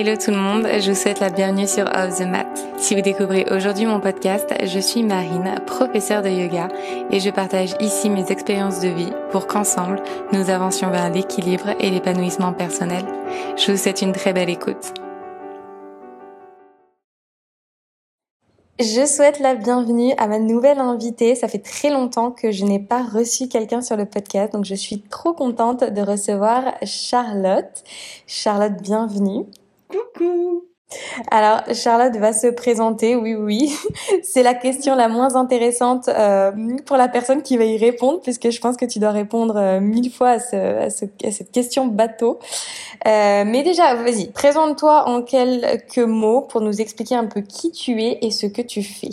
Hello tout le monde, je vous souhaite la bienvenue sur Off the Mat. Si vous découvrez aujourd'hui mon podcast, je suis Marine, professeure de yoga, et je partage ici mes expériences de vie pour qu'ensemble, nous avancions vers l'équilibre et l'épanouissement personnel. Je vous souhaite une très belle écoute. Je souhaite la bienvenue à ma nouvelle invitée. Ça fait très longtemps que je n'ai pas reçu quelqu'un sur le podcast, donc je suis trop contente de recevoir Charlotte. Charlotte, bienvenue. Coucou alors, Charlotte va se présenter, oui, oui. C'est la question la moins intéressante euh, pour la personne qui va y répondre, puisque je pense que tu dois répondre euh, mille fois à, cette question bateau. Euh, mais déjà, vas-y, présente-toi en quelques mots pour nous expliquer un peu qui tu es et ce que tu fais.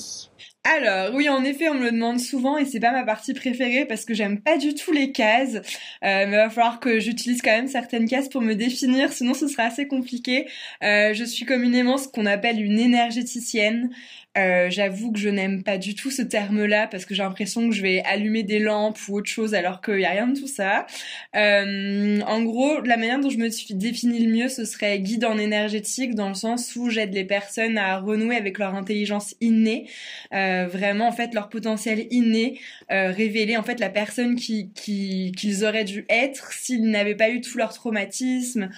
Alors, oui, en effet, on me le demande souvent et c'est pas ma partie préférée parce que j'aime pas du tout les cases. Euh, mais va falloir que j'utilise quand même certaines cases pour me définir, sinon ce sera assez compliqué. Euh, je suis communément ce qu'on appelle une énergéticienne. Euh, j'avoue que je n'aime pas du tout ce terme-là parce que j'ai l'impression que je vais allumer des lampes ou autre chose alors qu'il n'y a rien de tout ça. Euh, en gros, la manière dont je me suis définie le mieux, ce serait guide en énergétique dans le sens où j'aide les personnes à renouer avec leur intelligence innée, euh, vraiment en fait leur potentiel inné, révéler en fait la personne qui qu'ils auraient dû être s'ils n'avaient pas eu tout leur traumatisme,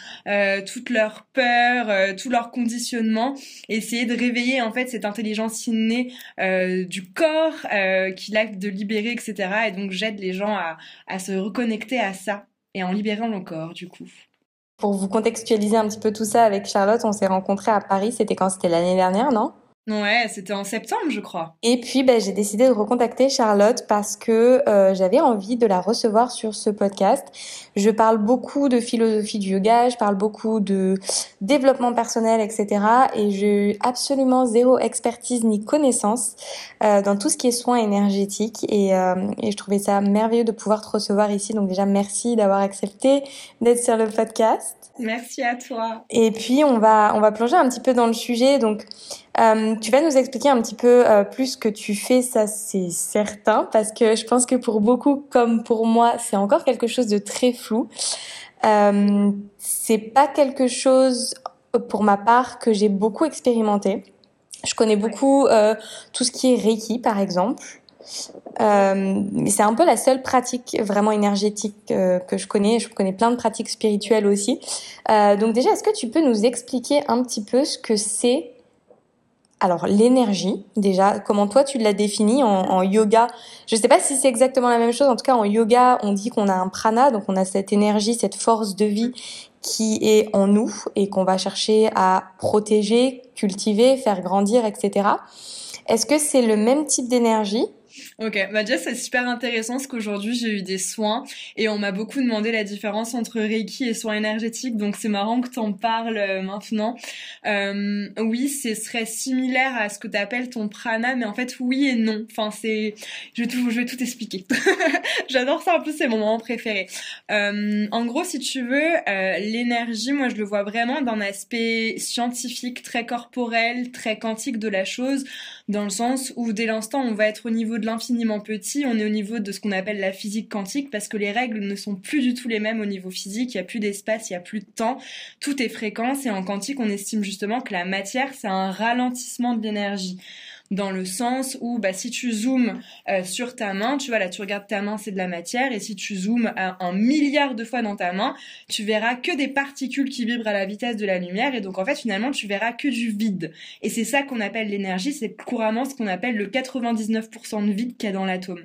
toute leur peur, tout leur conditionnement, essayer de réveiller en fait cette intelligence euh, du corps euh, qu'il a de libérer, etc. Et donc j'aide les gens à, à se reconnecter à ça et en libérant le corps, du coup. Pour vous contextualiser un petit peu tout ça avec Charlotte, on s'est rencontrés à Paris, c'était quand? C'était l'année dernière, non? Ouais, c'était en septembre, je crois. Et puis, ben, j'ai décidé de recontacter Charlotte parce que euh, j'avais envie de la recevoir sur ce podcast. Je parle beaucoup de philosophie du yoga, je parle beaucoup de développement personnel, etc. Et j'ai absolument zéro expertise ni connaissance euh, dans tout ce qui est soins énergétiques. Et, euh, et je trouvais ça merveilleux de pouvoir te recevoir ici. Donc déjà, merci d'avoir accepté d'être sur le podcast. Merci à toi. Et puis on va on va plonger un petit peu dans le sujet. Donc euh, tu vas nous expliquer un petit peu euh, plus ce que tu fais, ça c'est certain, parce que je pense que pour beaucoup comme pour moi, c'est encore quelque chose de très flou. Euh, c'est pas quelque chose pour ma part que j'ai beaucoup expérimenté. Je connais beaucoup euh, tout ce qui est Reiki par exemple. Euh, c'est un peu la seule pratique vraiment énergétique euh, que je connais. Je connais plein de pratiques spirituelles aussi. Euh, donc déjà, est-ce que tu peux nous expliquer un petit peu ce que c'est alors l'énergie, déjà, comment toi tu l'as défini en, en, yoga? Je sais pas si c'est exactement la même chose. En tout cas, en yoga, on dit qu'on a un prana, donc on a cette énergie, cette force de vie qui est en nous et qu'on va chercher à protéger, cultiver, faire grandir, etc. Est-ce que c'est le même type d'énergie? Ok, bah déjà c'est super intéressant parce qu'aujourd'hui j'ai eu des soins et on m'a beaucoup demandé la différence entre Reiki et soins énergétiques, donc c'est marrant que t'en parles euh, maintenant. Euh, oui, ce serait similaire à ce que t'appelles ton prana, mais en fait oui et non. Enfin c'est, je vais tout, je vais tout expliquer. J'adore ça en plus, c'est mon moment préféré. Euh, en gros, si tu veux, euh, l'énergie, moi je le vois vraiment d'un aspect scientifique, très corporel, très quantique de la chose, dans le sens où dès l'instant on va être au niveau de l'infiniment petit, on est au niveau de ce qu'on appelle la physique quantique parce que les règles ne sont plus du tout les mêmes au niveau physique, il n'y a plus d'espace, il n'y a plus de temps, tout est fréquence et en quantique on estime justement que la matière c'est un ralentissement de l'énergie dans le sens où bah, si tu zoomes euh, sur ta main, tu vois là tu regardes ta main c'est de la matière et si tu zoomes un milliard de fois dans ta main, tu verras que des particules qui vibrent à la vitesse de la lumière et donc en fait finalement tu verras que du vide. Et c'est ça qu'on appelle l'énergie, c'est couramment ce qu'on appelle le 99% de vide qu'il y a dans l'atome.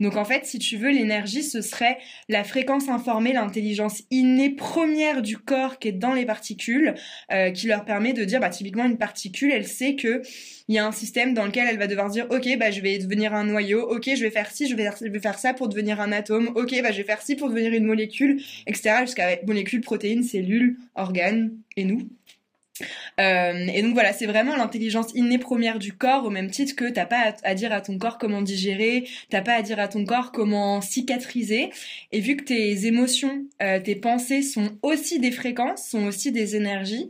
Donc en fait, si tu veux, l'énergie, ce serait la fréquence informée, l'intelligence innée première du corps qui est dans les particules, euh, qui leur permet de dire, bah typiquement une particule, elle sait que il y a un système dans lequel elle va devoir dire, ok, bah je vais devenir un noyau, ok, je vais faire ci, je vais, faire ça pour devenir un atome, ok, bah je vais faire ci pour devenir une molécule, etc. Jusqu'à molécule, protéine, cellule, organe et nous. Euh, et donc voilà, c'est vraiment l'intelligence innée première du corps, au même titre que t'as pas à, dire à ton corps comment digérer, t'as pas à dire à ton corps comment cicatriser. Et vu que tes émotions, euh, tes pensées sont aussi des fréquences, sont aussi des énergies,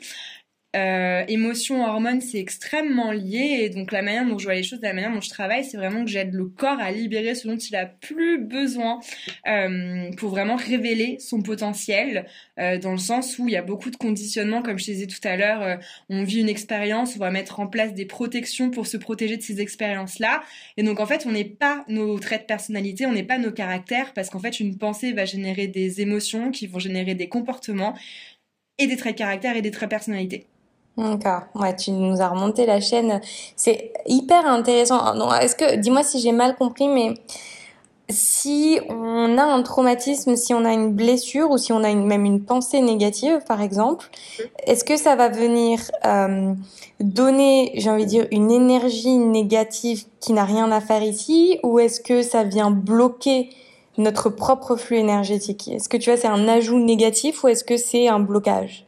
euh, émotions, hormones, c'est extrêmement lié. Et donc la manière dont je vois les choses, la manière dont je travaille, c'est vraiment que j'aide le corps à libérer ce dont il a plus besoin euh, pour vraiment révéler son potentiel. Euh, dans le sens où il y a beaucoup de conditionnements, comme je disais tout à l'heure. Euh, on vit une expérience, on va mettre en place des protections pour se protéger de ces expériences-là. Et donc en fait, on n'est pas nos traits de personnalité, on n'est pas nos caractères, parce qu'en fait, une pensée va générer des émotions qui vont générer des comportements et des traits de caractère et des traits de personnalité. D'accord. Ouais, tu nous as remonté la chaîne. C'est hyper intéressant. Non, est-ce que, dis-moi si j'ai mal compris, mais si on a un traumatisme, si on a une blessure ou si on a une, même une pensée négative, par exemple, est-ce que ça va venir euh, donner, j'ai envie de dire, une énergie négative qui n'a rien à faire ici, ou est-ce que ça vient bloquer notre propre flux énergétique? Est-ce que tu vois, c'est un ajout négatif ou est-ce que c'est un blocage?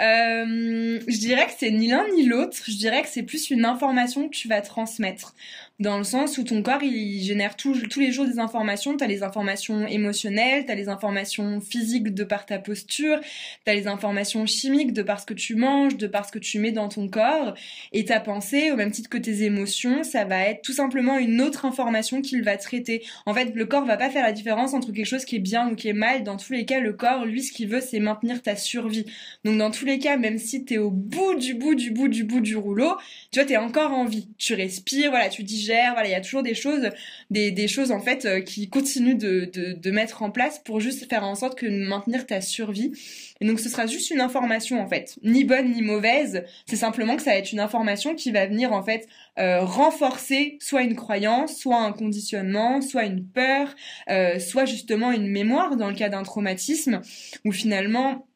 Euh, je dirais que c'est ni l'un ni l'autre. Je dirais que c'est plus une information que tu vas transmettre dans le sens où ton corps il génère tous les jours des informations. T'as les informations émotionnelles, t'as les informations physiques de par ta posture, t'as les informations chimiques de par ce que tu manges, de par ce que tu mets dans ton corps. Et ta pensée, au même titre que tes émotions, ça va être tout simplement une autre information qu'il va traiter. En fait, le corps va pas faire la différence entre quelque chose qui est bien ou qui est mal. Dans tous les cas, le corps, lui, ce qu'il veut, c'est maintenir ta survie. Donc dans tous les cas, même si t'es au bout du bout du bout du bout du rouleau, tu vois, t'es encore en vie. Tu respires, voilà, tu dis il y a toujours des choses, des, choses en fait euh, qui continuent de, mettre en place pour juste faire en sorte que maintenir ta survie. Et donc ce sera juste une information en fait, ni bonne ni mauvaise. C'est simplement que ça va être une information qui va venir en fait euh, renforcer soit une croyance, soit un conditionnement, soit une peur, euh, soit justement une mémoire dans le cas d'un traumatisme où finalement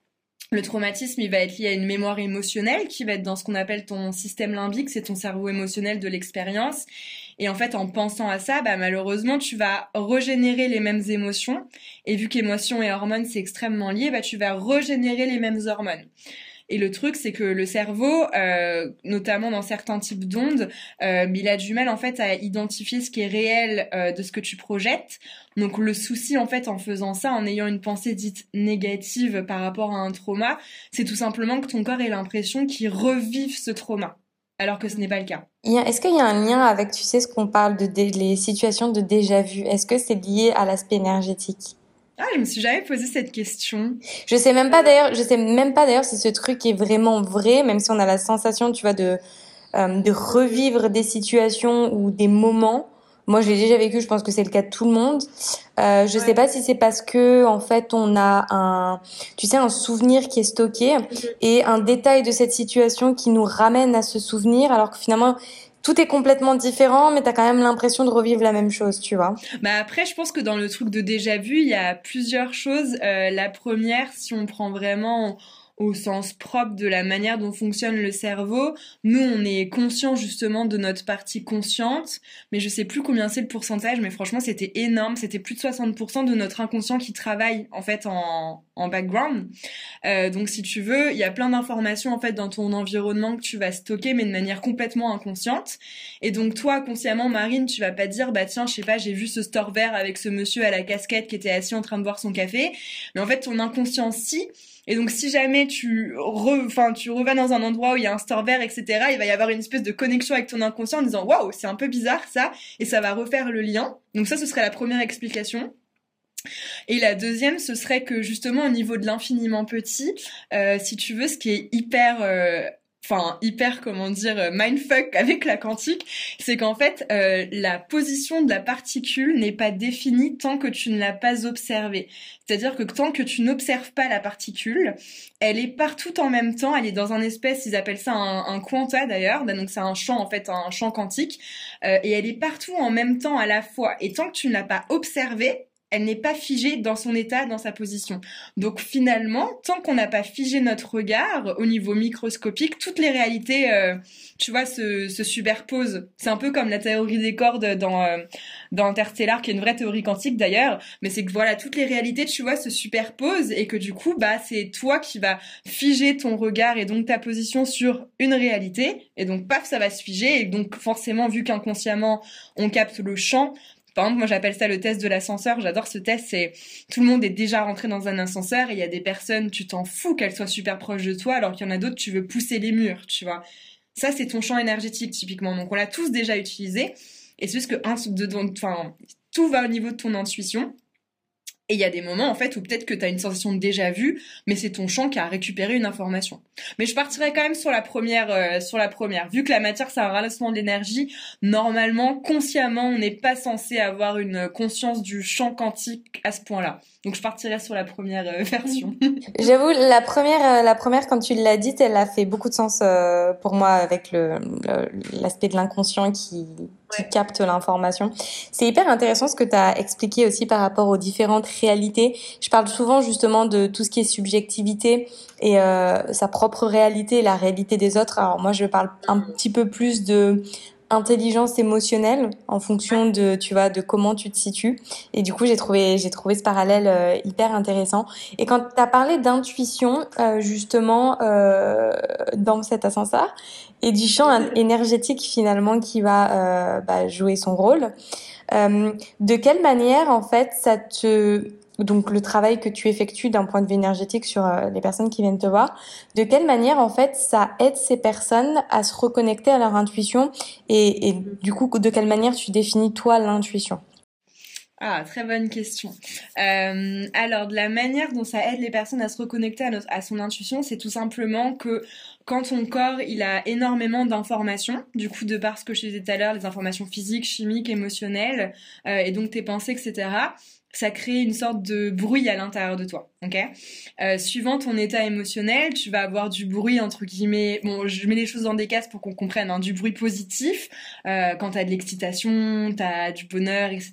le traumatisme, il va être lié à une mémoire émotionnelle qui va être dans ce qu'on appelle ton système limbique, c'est ton cerveau émotionnel de l'expérience. Et en fait, en pensant à ça, bah, malheureusement, tu vas régénérer les mêmes émotions. Et vu qu'émotions et hormones, c'est extrêmement lié, bah, tu vas régénérer les mêmes hormones. Et le truc, c'est que le cerveau, euh, notamment dans certains types d'ondes, euh, il a du mal en fait à identifier ce qui est réel euh, de ce que tu projettes. Donc le souci en fait en faisant ça, en ayant une pensée dite négative par rapport à un trauma, c'est tout simplement que ton corps ait l'impression qu'il revive ce trauma alors que ce n'est pas le cas. Est-ce qu'il y a un lien avec, tu sais, ce qu'on parle de les situations de déjà vu Est-ce que c'est lié à l'aspect énergétique? Ah, je me suis jamais posé cette question. Je sais même pas d'ailleurs, je sais même pas d'ailleurs si ce truc est vraiment vrai, même si on a la sensation, tu vois, de euh, de revivre des situations ou des moments. Moi, je l'ai déjà vécu. Je pense que c'est le cas de tout le monde. Euh, je sais pas si c'est parce que en fait on a un, tu sais, un souvenir qui est stocké et un détail de cette situation qui nous ramène à ce souvenir, alors que finalement tout est complètement différent, mais t'as quand même l'impression de revivre la même chose, tu vois. Bah après, je pense que dans le truc de déjà vu, il y a plusieurs choses. Euh, la première, si on prend vraiment au sens propre de la manière dont fonctionne le cerveau. Nous, on est conscient justement de notre partie consciente, mais je sais plus combien c'est le pourcentage, mais franchement, c'était énorme. C'était plus de 60% de notre inconscient qui travaille en fait en, en background. Euh, donc, si tu veux, il y a plein d'informations en fait dans ton environnement que tu vas stocker, mais de manière complètement inconsciente. Et donc, toi, consciemment, Marine, tu vas pas dire, bah tiens, je sais pas, j'ai vu ce store vert avec ce monsieur à la casquette qui était assis en train de boire son café. Mais en fait, ton inconscient, si, et donc, si jamais tu, enfin, tu revas dans un endroit où il y a un store vert, etc., il va y avoir une espèce de connexion avec ton inconscient en disant, waouh, c'est un peu bizarre ça, et ça va refaire le lien. Donc ça, ce serait la première explication. Et la deuxième, ce serait que justement au niveau de l'infiniment petit, euh, si tu veux, ce qui est hyper euh, enfin hyper comment dire euh, mindfuck avec la quantique, c'est qu'en fait euh, la position de la particule n'est pas définie tant que tu ne l'as pas observée. C'est-à-dire que tant que tu n'observes pas la particule, elle est partout en même temps, elle est dans un espèce, ils appellent ça un, un quanta d'ailleurs, bah, donc c'est un champ en fait, un champ quantique, euh, et elle est partout en même temps à la fois. Et tant que tu ne l'as pas observée, elle n'est pas figée dans son état, dans sa position. Donc finalement, tant qu'on n'a pas figé notre regard au niveau microscopique, toutes les réalités, euh, tu vois, se, se superposent. C'est un peu comme la théorie des cordes dans euh, dans Interstellar, qui est une vraie théorie quantique d'ailleurs. Mais c'est que voilà, toutes les réalités, tu vois, se superposent et que du coup, bah, c'est toi qui vas figer ton regard et donc ta position sur une réalité. Et donc, paf, ça va se figer. Et donc, forcément, vu qu'inconsciemment, on capte le champ, Par exemple, moi j'appelle ça le test de l'ascenseur. J'adore ce test. C'est tout le monde est déjà rentré dans un ascenseur et il y a des personnes, tu t'en fous qu'elles soient super proches de toi, alors qu'il y en a d'autres, tu veux pousser les murs, tu vois. Ça, c'est ton champ énergétique typiquement. Donc on l'a tous déjà utilisé. Et c'est juste que enfin, tout va au niveau de ton intuition. Et il y a des moments, en fait, où peut-être que tu as une sensation de déjà vu, mais c'est ton champ qui a récupéré une information. Mais je partirais quand même sur la première, euh, sur la première. Vu que la matière, c'est un ralentissement d'énergie, normalement, consciemment, on n'est pas censé avoir une conscience du champ quantique à ce point-là. Donc je partirais sur la première euh, version. J'avoue, la première, euh, la première, quand tu l'as dite, elle a fait beaucoup de sens pour moi avec le l'aspect de l'inconscient qui qui capte l'information. C'est hyper intéressant ce que tu as expliqué aussi par rapport aux différentes réalités. Je parle souvent justement de tout ce qui est subjectivité et euh, sa propre réalité, la réalité des autres. Alors moi, je parle un petit peu plus de intelligence émotionnelle en fonction de tu vois de comment tu te situes. Et du coup j'ai trouvé j'ai trouvé ce parallèle euh, hyper intéressant. Et quand tu as parlé d'intuition euh, justement euh, dans cet ascenseur et du champ énergétique finalement qui va bah, jouer son rôle de quelle manière en fait ça te donc le travail que tu effectues d'un point de vue énergétique sur euh, les personnes qui viennent te voir, de quelle manière en fait ça aide ces personnes à se reconnecter à leur intuition et, du coup de quelle manière tu définis toi l'intuition? Ah, très bonne question. Euh, alors, de la manière dont ça aide les personnes à se reconnecter à son intuition, c'est tout simplement que quand ton corps, il a énormément d'informations, du coup, de par ce que je disais tout à l'heure, les informations physiques, chimiques, émotionnelles, euh, et donc tes pensées, etc., ça crée une sorte de bruit à l'intérieur de toi, ok euh, Suivant ton état émotionnel, tu vas avoir du bruit entre guillemets. Bon, je mets les choses dans des cases pour qu'on comprenne. Hein, du bruit positif euh, quand t'as de l'excitation, t'as du bonheur, etc.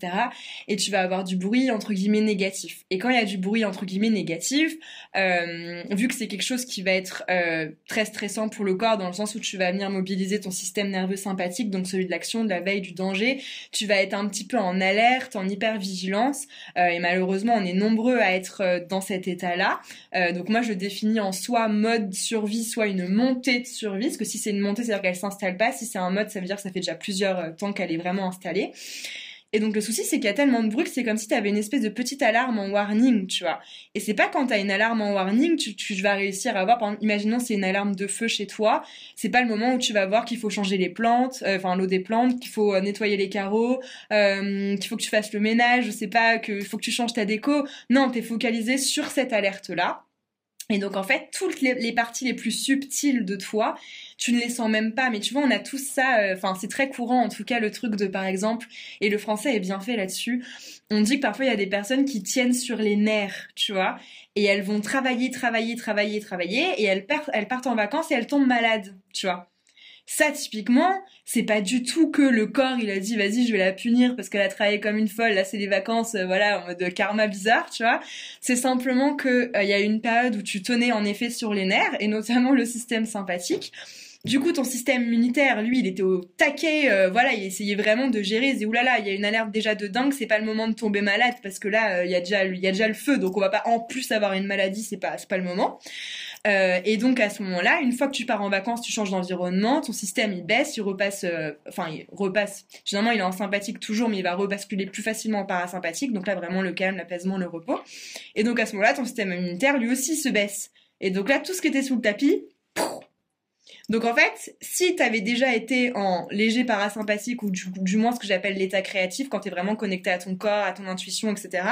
Et tu vas avoir du bruit entre guillemets négatif. Et quand il y a du bruit entre guillemets négatif, euh, vu que c'est quelque chose qui va être euh, très stressant pour le corps dans le sens où tu vas venir mobiliser ton système nerveux sympathique, donc celui de l'action, de la veille, du danger, tu vas être un petit peu en alerte, en hyper vigilance et malheureusement, on est nombreux à être dans cet état-là. Euh, donc moi, je définis en soit mode survie, soit une montée de survie. Parce que si c'est une montée, c'est-à-dire qu'elle s'installe pas. Si c'est un mode, ça veut dire que ça fait déjà plusieurs temps qu'elle est vraiment installée. Et donc le souci, c'est qu'il y a tellement de bruit que c'est comme si tu avais une espèce de petite alarme en warning, tu vois. Et c'est pas quand tu as une alarme en warning, tu, tu vas réussir à voir, par exemple, imaginons c'est une alarme de feu chez toi, c'est pas le moment où tu vas voir qu'il faut changer les plantes, euh, enfin l'eau des plantes, qu'il faut euh, nettoyer les carreaux, euh, qu'il faut que tu fasses le ménage, je sais pas, qu'il faut que tu changes ta déco. Non, t'es focalisé sur cette alerte-là. Et donc en fait, toutes les, parties les plus subtiles de toi, tu ne les sens même pas. Mais tu vois, on a tous ça. Euh, enfin, c'est très courant en tout cas le truc de par exemple. Et le français est bien fait là-dessus. On dit que parfois il y a des personnes qui tiennent sur les nerfs, tu vois, et elles vont travailler, travailler, travailler, travailler, et elles, elles partent en vacances et elles tombent malades, tu vois. Ça, typiquement, c'est pas du tout que le corps, il a dit, vas-y, je vais la punir parce qu'elle a travaillé comme une folle. Là, c'est des vacances, euh, voilà, en mode karma bizarre, tu vois. C'est simplement que euh, il y a une période où tu tenais en effet sur les nerfs et notamment le système sympathique. Du coup, ton système immunitaire, lui, il était au taquet. Euh, voilà, il essayait vraiment de gérer. Il disait oulala, il y a une alerte déjà de dingue. C'est pas le moment de tomber malade parce que là, il y a déjà, il y a déjà le feu. Donc, on va pas en plus avoir une maladie. C'est pas, c'est pas le moment. Euh, et donc à ce moment-là, une fois que tu pars en vacances, tu changes d'environnement, ton système il baisse, il repasse, euh, enfin il repasse. Généralement il est en sympathique toujours, mais il va rebasculer plus facilement en parasympathique. Donc là vraiment le calme, l'apaisement, le repos. Et donc à ce moment-là, ton système immunitaire lui aussi se baisse. Et donc là tout ce qui était sous le tapis, donc en fait, si tu avais déjà été en léger parasympathique ou du, du moins ce que j'appelle l'état créatif, quand tu es vraiment connecté à ton corps, à ton intuition, etc.,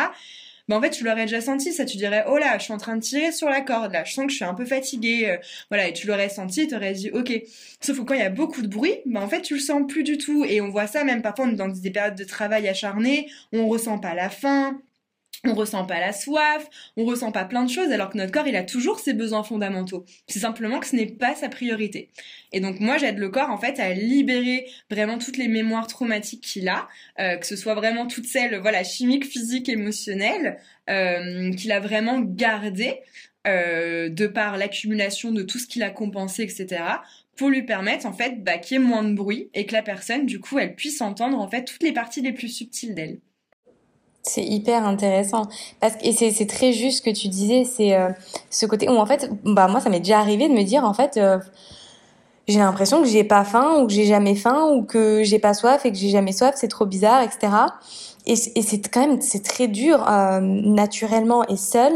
bah en fait tu l'aurais déjà senti ça tu dirais oh là je suis en train de tirer sur la corde là. Je sens que je suis un peu fatiguée euh, voilà et tu l'aurais senti tu aurais dit ok. Sauf que quand il y a beaucoup de bruit bah en fait tu le sens plus du tout. Et on voit ça même parfois dans des périodes de travail acharné on ressent pas la faim on ressent pas la soif, on ressent pas plein de choses alors que notre corps il a toujours ses besoins fondamentaux. C'est simplement que ce n'est pas sa priorité. Et donc moi j'aide le corps en fait à libérer vraiment toutes les mémoires traumatiques qu'il a, euh, que ce soit vraiment toutes celles voilà chimiques, physiques, émotionnelles euh, qu'il a vraiment gardées euh, de par l'accumulation de tout ce qu'il a compensé, etc pour lui permettre en fait bah, qu'il y ait moins de bruit et que la personne du coup elle puisse entendre en fait toutes les parties les plus subtiles d'elle. C'est hyper intéressant. Parce que et c'est très juste ce que tu disais c'est euh, ce côté où en fait bah moi ça m'est déjà arrivé de me dire en fait euh, j'ai l'impression que j'ai pas faim ou que j'ai jamais faim ou que j'ai pas soif et que j'ai jamais soif c'est trop bizarre etc et, et c'est quand même c'est très dur euh, naturellement et seul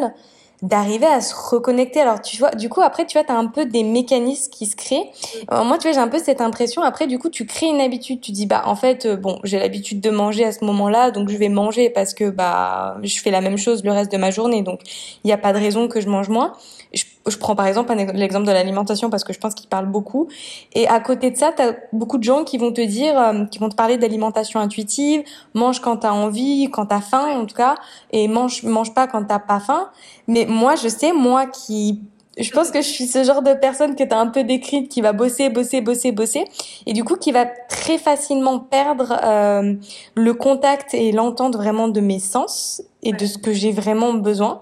d'arriver à se reconnecter. Alors tu vois, du coup après tu vois t'as un peu des mécanismes qui se créent. moi tu vois j'ai un peu cette impression. Après du coup tu crées une habitude. Tu dis bah en fait euh, bon j'ai l'habitude de manger à ce moment-là donc je vais manger parce que bah je fais la même chose le reste de ma journée donc il n'y a pas de raison que je mange moins. Je, je prends par exemple l'exemple de l'alimentation parce que je pense qu'il parle beaucoup. Et à côté de ça, tu as beaucoup de gens qui vont te dire, euh, qui vont te parler d'alimentation intuitive, mange quand tu as envie, quand tu as faim en tout cas, et mange mange pas quand t'as pas faim. Mais moi, je sais, moi qui je pense que je suis ce genre de personne que tu as un peu décrite qui va bosser, bosser, bosser, bosser et du coup qui va très facilement perdre euh, le contact et l'entente vraiment de mes sens et de ce que j'ai vraiment besoin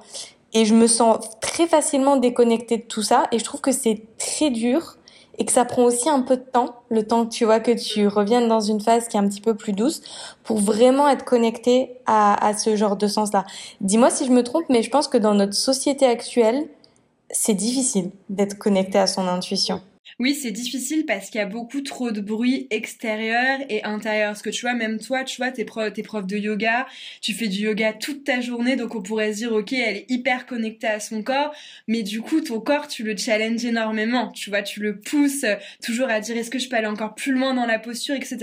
et je me sens très facilement déconnectée de tout ça. Et je trouve que c'est très dur et que ça prend aussi un peu de temps, le temps que tu vois que tu reviennes dans une phase qui est un petit peu plus douce, pour vraiment être connecté à, à ce genre de sens-là. Dis-moi si je me trompe, mais je pense que dans notre société actuelle, c'est difficile d'être connecté à son intuition. Oui, c'est difficile parce qu'il y a beaucoup trop de bruit extérieur et intérieur. Parce que tu vois, même toi, tu vois, t'es prof, t'es prof de yoga, tu fais du yoga toute ta journée, donc on pourrait se dire, ok, elle est hyper connectée à son corps, mais du coup, ton corps, tu le challenges énormément. Tu vois, tu le pousses toujours à dire, est-ce que je peux aller encore plus loin dans la posture, etc.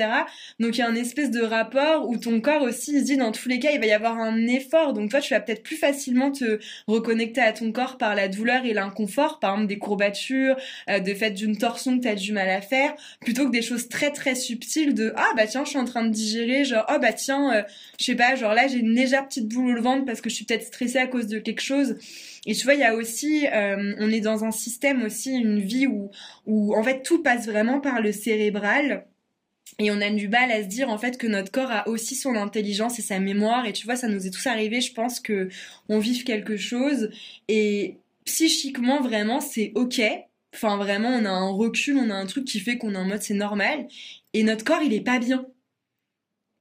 Donc il y a un espèce de rapport où ton corps aussi se dit, dans tous les cas, il va y avoir un effort. Donc toi, tu vas peut-être plus facilement te reconnecter à ton corps par la douleur et l'inconfort, par exemple des courbatures, euh, de fait d'une torsion que t'as du mal à faire, plutôt que des choses très très subtiles de ah bah tiens je suis en train de digérer, genre oh bah tiens euh, je sais pas genre là j'ai une légère petite boule au ventre parce que je suis peut-être stressée à cause de quelque chose. Et tu vois il y a aussi euh, on est dans un système aussi une vie où où en fait tout passe vraiment par le cérébral. Et on a du mal à se dire en fait que notre corps a aussi son intelligence et sa mémoire. Et tu vois, ça nous est tous arrivé. Je pense que on vive quelque chose et psychiquement vraiment c'est ok Enfin, vraiment, on a un recul, on a un truc qui fait qu'on est en mode c'est normal. Et notre corps, il est pas bien.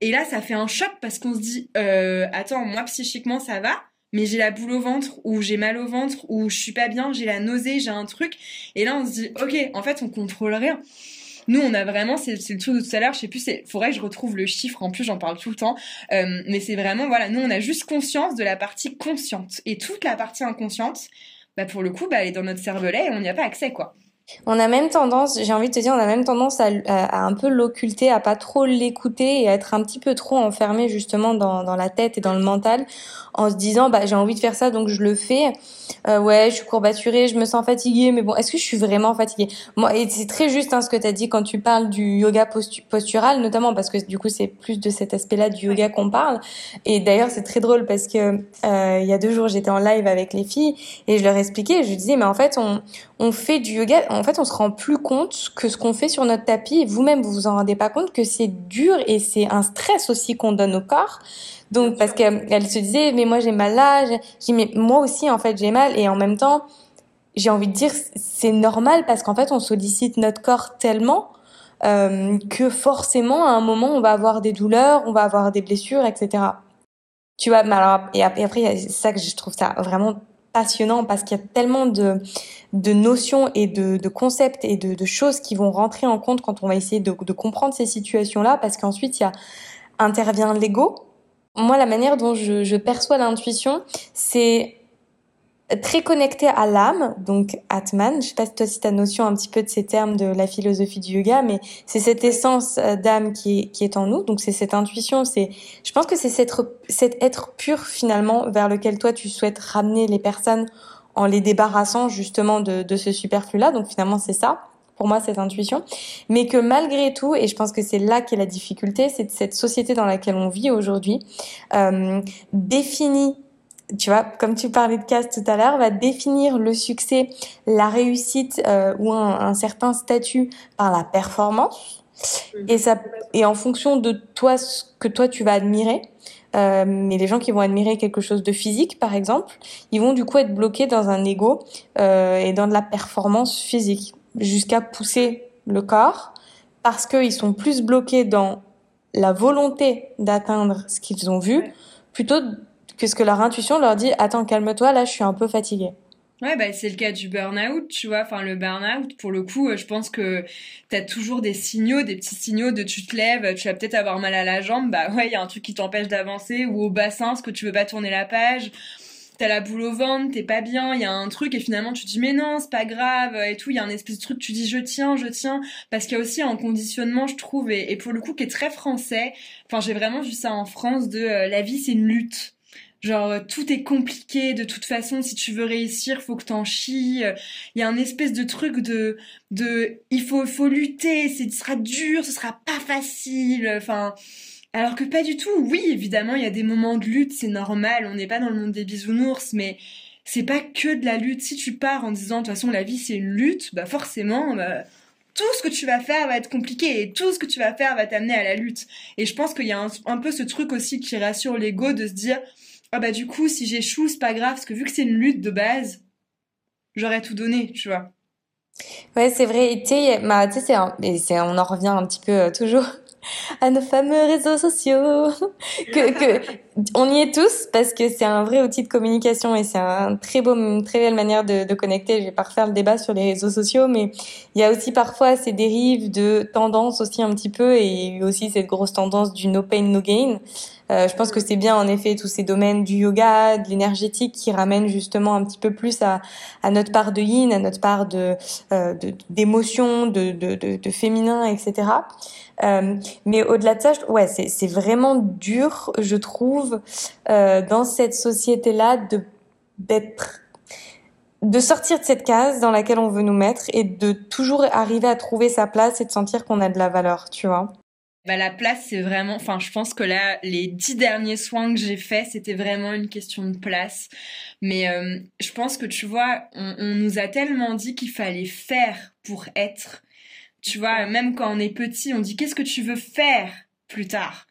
Et là, ça fait un choc parce qu'on se dit, euh, attends, moi, psychiquement, ça va, mais j'ai la boule au ventre, ou j'ai mal au ventre, ou je suis pas bien, j'ai la nausée, j'ai un truc. Et là, on se dit, ok, en fait, on contrôle rien. Nous, on a vraiment, c'est le truc de tout à l'heure, je sais plus, c'est, faudrait que je retrouve le chiffre, en plus, j'en parle tout le temps. Euh, mais c'est vraiment, voilà, nous, on a juste conscience de la partie consciente. Et toute la partie inconsciente, bah pour le coup, bah, elle est dans notre cervelet et on n'y a pas accès, quoi. On a même tendance, j'ai envie de te dire, on a même tendance à, un peu l'occulter, à pas trop l'écouter et à être un petit peu trop enfermé justement dans, la tête et dans le mental en se disant bah j'ai envie de faire ça donc je le fais. Euh, ouais, je suis courbaturée, je me sens fatiguée, mais bon, est-ce que je suis vraiment fatiguée? Moi, et c'est très juste hein, ce que tu as dit quand tu parles du yoga postural, notamment parce que du coup c'est plus de cet aspect-là du yoga qu'on parle. Et d'ailleurs c'est très drôle parce que euh, il y a deux jours j'étais en live avec les filles et je leur expliquais, je disais mais en fait on fait du yoga, en fait on se rend plus compte que ce qu'on fait sur notre tapis, vous-même vous vous en rendez pas compte que c'est dur et c'est un stress aussi qu'on donne au corps. Donc parce qu'elle se disait mais moi j'ai mal là, j'ai mais moi aussi en fait j'ai mal et en même temps j'ai envie de dire c'est normal parce qu'en fait on sollicite notre corps tellement euh, que forcément à un moment on va avoir des douleurs, on va avoir des blessures, etc. Tu vois, mais alors, et après c'est ça que je trouve ça vraiment passionnant parce qu'il y a tellement de, de notions et de, de concepts et de, de, choses qui vont rentrer en compte quand on va essayer de, de comprendre ces situations-là parce qu'ensuite il y a intervient l'ego. Moi, la manière dont je, je perçois l'intuition, c'est très connecté à l'âme, donc Atman. Je sais pas si toi si as notion un petit peu de ces termes de la philosophie du yoga, mais c'est cette essence euh, d'âme qui est, qui est en nous. Donc c'est cette intuition. C'est, je pense que c'est cet, cet être pur finalement vers lequel toi tu souhaites ramener les personnes en les débarrassant justement de, de ce superflu-là. Donc finalement c'est ça pour moi cette intuition, mais que malgré tout, et je pense que c'est là qu'est la difficulté, c'est cette société dans laquelle on vit aujourd'hui, euh, tu vois, comme tu parlais de caste tout à l'heure, va définir le succès, la réussite euh, ou un, un, certain statut par la performance. Et ça, et en fonction de toi, ce que toi tu vas admirer, euh, mais les gens qui vont admirer quelque chose de physique, par exemple, ils vont du coup être bloqués dans un ego euh, et dans de la performance physique jusqu'à pousser le corps parce qu'ils sont plus bloqués dans la volonté d'atteindre ce qu'ils ont vu plutôt que ce que leur intuition leur dit attends calme-toi là je suis un peu fatiguée Ouais, bah, c'est le cas du burn-out, tu vois. Enfin, le burn-out, pour le coup, je pense que t'as toujours des signaux, des petits signaux de tu te lèves, tu vas peut-être avoir mal à la jambe, bah ouais, il y a un truc qui t'empêche d'avancer, ou au bassin, parce que tu veux pas tourner la page. T'as la boule au ventre, t'es pas bien, il y a un truc, et finalement tu te dis mais non, c'est pas grave, et tout. Il y a un espèce de truc, tu dis je tiens, je tiens, parce qu'il y a aussi un conditionnement, je trouve, et, pour le coup, qui est très français. Enfin, j'ai vraiment vu ça en France de euh, la vie, c'est une lutte Genre euh, tout est compliqué de toute façon. Si tu veux réussir, faut que t'en chies. Il y a un espèce de truc de de il faut faut lutter. ce sera dur, ce sera pas facile. Enfin. Alors que pas du tout. Oui, évidemment, il y a des moments de lutte, c'est normal. On n'est pas dans le monde des bisounours, mais c'est pas que de la lutte. Si tu pars en disant de toute façon la vie c'est une lutte, bah forcément, bah, tout ce que tu vas faire va être compliqué et tout ce que tu vas faire va t'amener à la lutte. Et je pense qu'il y a un, peu ce truc aussi qui rassure l'ego de se dire ah bah du coup si j'échoue c'est pas grave parce que vu que c'est une lutte de base j'aurais tout donné tu vois. Ouais c'est vrai. Et tu sais bah, on en revient un petit peu euh, toujours à nos fameux réseaux sociaux. Que, que on y est tous parce que c'est un vrai outil de communication et c'est un très beau une très belle manière de, de connecter. Je vais pas refaire le débat sur les réseaux sociaux mais il y a aussi parfois ces dérives de tendance aussi un petit peu et aussi cette grosse tendance du no pain no gain euh, je pense que c'est bien en effet tous ces domaines du yoga, de l'énergétique qui ramènent justement un petit peu plus à, notre part de yin, à notre part de euh, d'émotion, de, de, féminin, etc. Euh, mais au-delà de ça, ouais, c'est vraiment dur, je trouve, euh, dans cette société-là, de d'être de sortir de cette case dans laquelle on veut nous mettre et de toujours arriver à trouver sa place et de sentir qu'on a de la valeur, tu vois. Bah la place c'est vraiment, enfin je pense que là les dix derniers soins que j'ai faits c'était vraiment une question de place. Mais euh, je pense que tu vois, on, on nous a tellement dit qu'il fallait faire pour être. Tu vois, même quand on est petit, on dit qu'est-ce que tu veux faire plus tard?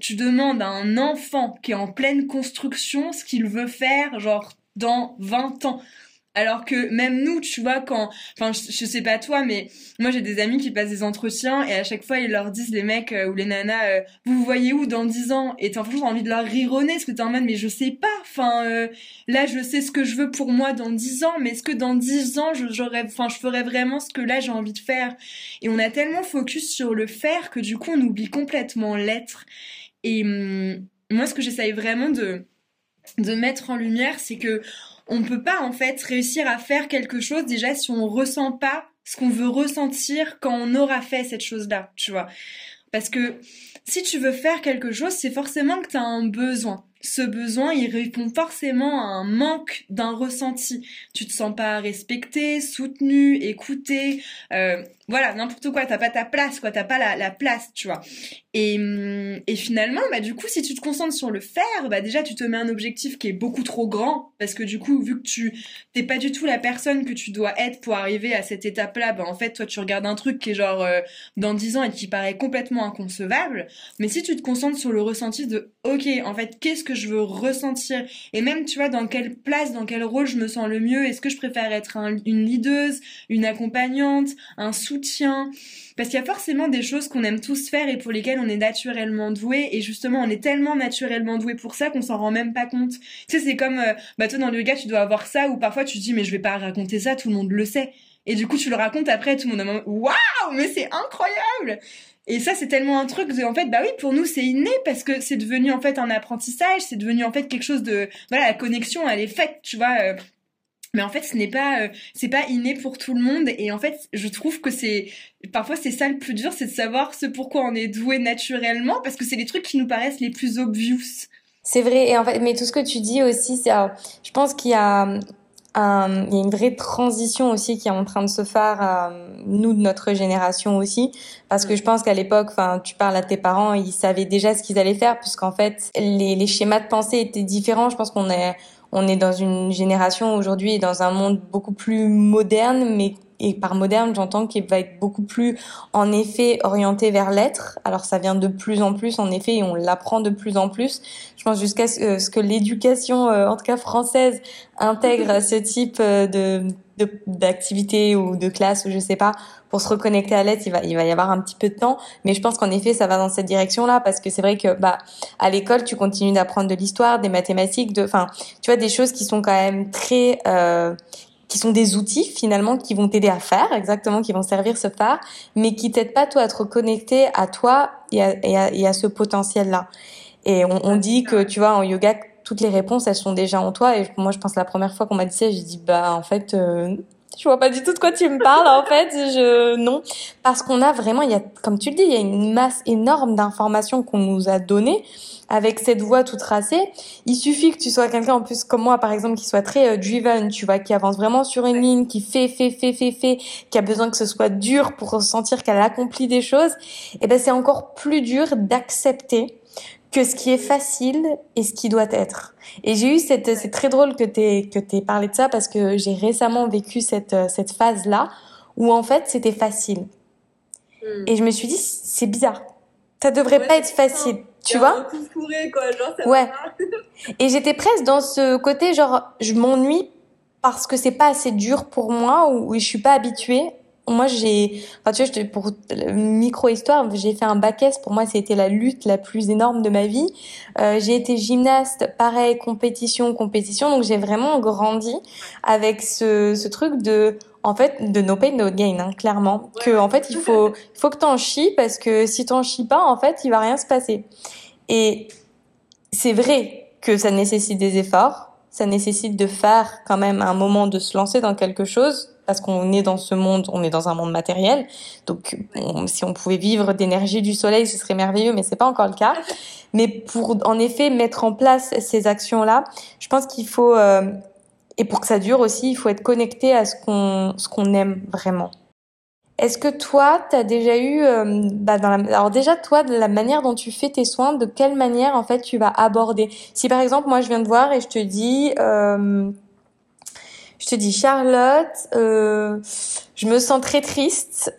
Tu demandes à un enfant qui est en pleine construction ce qu'il veut faire, genre dans 20 ans. Alors que même nous, tu vois, quand, enfin, je, sais pas toi, mais moi j'ai des amis qui passent des entretiens et à chaque fois ils leur disent les mecs euh, ou les nanas, euh, vous voyez où dans dix ans? Et t'as toujours envie de leur rironner parce que t'es en mode mais je sais pas. Enfin, euh, là je sais ce que je veux pour moi dans dix ans, mais est-ce que dans dix ans j'aurais, enfin, je ferais vraiment ce que là j'ai envie de faire? Et on a tellement focus sur le faire que du coup on oublie complètement l'être. Et hum, moi ce que j'essaye vraiment de de mettre en lumière, c'est que on peut pas en fait réussir à faire quelque chose déjà si on ressent pas ce qu'on veut ressentir quand on aura fait cette chose-là, tu vois. Parce que si tu veux faire quelque chose, c'est forcément que tu as un besoin ce besoin, il répond forcément à un manque d'un ressenti. Tu te sens pas respecté, soutenu, écouté, euh, voilà, n'importe quoi. T'as pas ta place, quoi. T'as pas la, la, place, tu vois. Et, hum, et finalement, bah du coup, si tu te concentres sur le faire, bah déjà tu te mets un objectif qui est beaucoup trop grand parce que du coup, vu que tu t'es pas du tout la personne que tu dois être pour arriver à cette étape-là, bah en fait, toi tu regardes un truc qui est genre euh, dans 10 ans et qui paraît complètement inconcevable. Mais si tu te concentres sur le ressenti de, ok, en fait, qu'est-ce que je veux ressentir et même tu vois dans quelle place dans quel rôle je me sens le mieux. Est-ce que je préfère être une leaduse une accompagnante un soutien? Parce qu'il y a forcément des choses qu'on aime tous faire et pour lesquelles on est naturellement doué. Et justement on est tellement naturellement doué pour ça qu'on s'en rend même pas compte. Tu sais c'est comme euh, bah toi dans le yoga tu dois avoir ça ou parfois tu te dis mais je vais pas raconter ça tout le monde le sait. Et du coup tu le racontes après tout le monde a waouh mais c'est incroyable et ça, c'est tellement un truc de, en fait, bah oui, pour nous, c'est inné parce que c'est devenu en fait un apprentissage, c'est devenu en fait quelque chose de, voilà, la connexion, elle est faite, tu vois. Euh. mais en fait, ce n'est pas, euh, c'est pas inné pour tout le monde. Et en fait, je trouve que c'est, parfois, c'est ça le plus dur, c'est de savoir ce pourquoi on est doué naturellement, parce que c'est les trucs qui nous paraissent les plus obvious. C'est vrai. Et en fait, mais tout ce que tu dis aussi, c'est, je pense qu'il y a euh, il y a une vraie transition aussi qui est en train de se faire, euh, nous de notre génération aussi, parce que je pense qu'à l'époque, enfin, tu parles à tes parents, ils savaient déjà ce qu'ils allaient faire, puisqu'en fait, les, les schémas de pensée étaient différents. Je pense qu'on est, on est dans une génération aujourd'hui et dans un monde beaucoup plus moderne, mais et par moderne, j'entends qu'il va être beaucoup plus, en effet, orienté vers l'être. Alors ça vient de plus en plus, en effet, et on l'apprend de plus en plus. Je pense jusqu'à ce, que l'éducation, euh, en tout cas française, intègre ce type euh, de d'activité ou de classe ou je sais pas pour se reconnecter à l'être il va il va y avoir un petit peu de temps mais je pense qu'en effet ça va dans cette direction là parce que c'est vrai que bah à l'école tu continues d'apprendre de l'histoire des mathématiques de enfin tu vois des choses qui sont quand même très euh, qui sont des outils finalement qui vont t'aider à faire exactement, qui vont servir ce phare, mais qui t'aident pas toi à te reconnecter à toi et à, et à, et à ce potentiel-là. Et on, on, dit que tu vois en yoga toutes les réponses elles sont déjà en toi. Et moi je pense la première fois qu'on m'a dit ça, j'ai dit bah en fait euh, je vois pas du tout de quoi tu me parles en fait. Je non parce qu'on a vraiment il y a comme tu le dis il y a une masse énorme d'informations qu'on nous a données avec cette voie tout tracée. Il suffit que tu sois quelqu'un en plus comme moi, par exemple, qui soit très euh, driven, tu vois, qui avance vraiment sur une ligne, qui fait, fait, fait, fait, fait, qui a besoin que ce soit dur pour ressentir qu'elle accomplit des choses. Et eh ben c'est encore plus dur d'accepter que ce qui est facile et ce qui doit être. Et j'ai eu cette, c'est très drôle que t'aies que t'aies parlé de ça parce que j'ai récemment vécu cette euh, cette phase là où en fait c'était facile. Hmm. Et je me suis dit c'est bizarre. Ça devrait pas être facile tu vois? quoi, genre, ça ouais et j'étais presque dans ce côté genre je m'ennuie parce que c'est pas assez dur pour moi ou, je suis pas habituée moi j'ai enfin tu vois pour micro histoire j'ai fait un bac S. Pour moi c'était la lutte la plus énorme de ma vie. Euh, j'ai été gymnaste pareil compétition compétition. Donc j'ai vraiment grandi avec ce, ce truc de en fait de no pain no gain hein, clairement. Que en fait il faut il faut que t'en chies parce que si t'en chies pas en fait il va rien se passer. Et c'est vrai que ça nécessite des efforts. Ça nécessite de faire quand même un moment de se lancer dans quelque chose parce qu'on est dans ce monde, on est dans un monde matériel. Donc, si on pouvait vivre d'énergie du soleil, ce serait merveilleux, mais c'est pas encore le cas. Mais pour, en effet, mettre en place ces actions-là, je pense qu'il faut euh, et pour que ça dure aussi, il faut être connecté à ce qu'on ce qu'on aime vraiment. Est-ce que toi, tu as déjà eu, euh, bah dans la, alors déjà toi, de la manière dont tu fais tes soins, de quelle manière en fait tu vas aborder? Si par exemple moi je viens de voir et je te dis, euh, je te dis Charlotte, euh, je me sens très triste.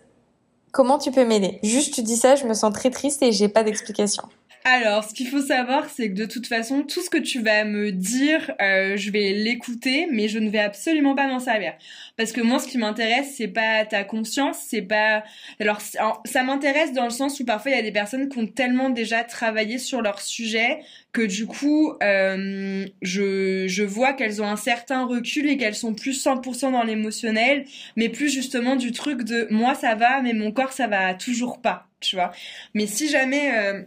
Comment tu peux m'aider? Juste tu dis ça, je me sens très triste et j'ai pas d'explication. Alors, ce qu'il faut savoir, c'est que de toute façon, tout ce que tu vas me dire, euh, je vais l'écouter, mais je ne vais absolument pas m'en servir. Parce que moi, ce qui m'intéresse, c'est pas ta conscience, c'est pas. Alors, ça m'intéresse dans le sens où parfois il y a des personnes qui ont tellement déjà travaillé sur leur sujet que du coup, euh, je, je vois qu'elles ont un certain recul et qu'elles sont plus 100% dans l'émotionnel, mais plus justement du truc de moi ça va, mais mon corps ça va toujours pas, tu vois. Mais si jamais euh,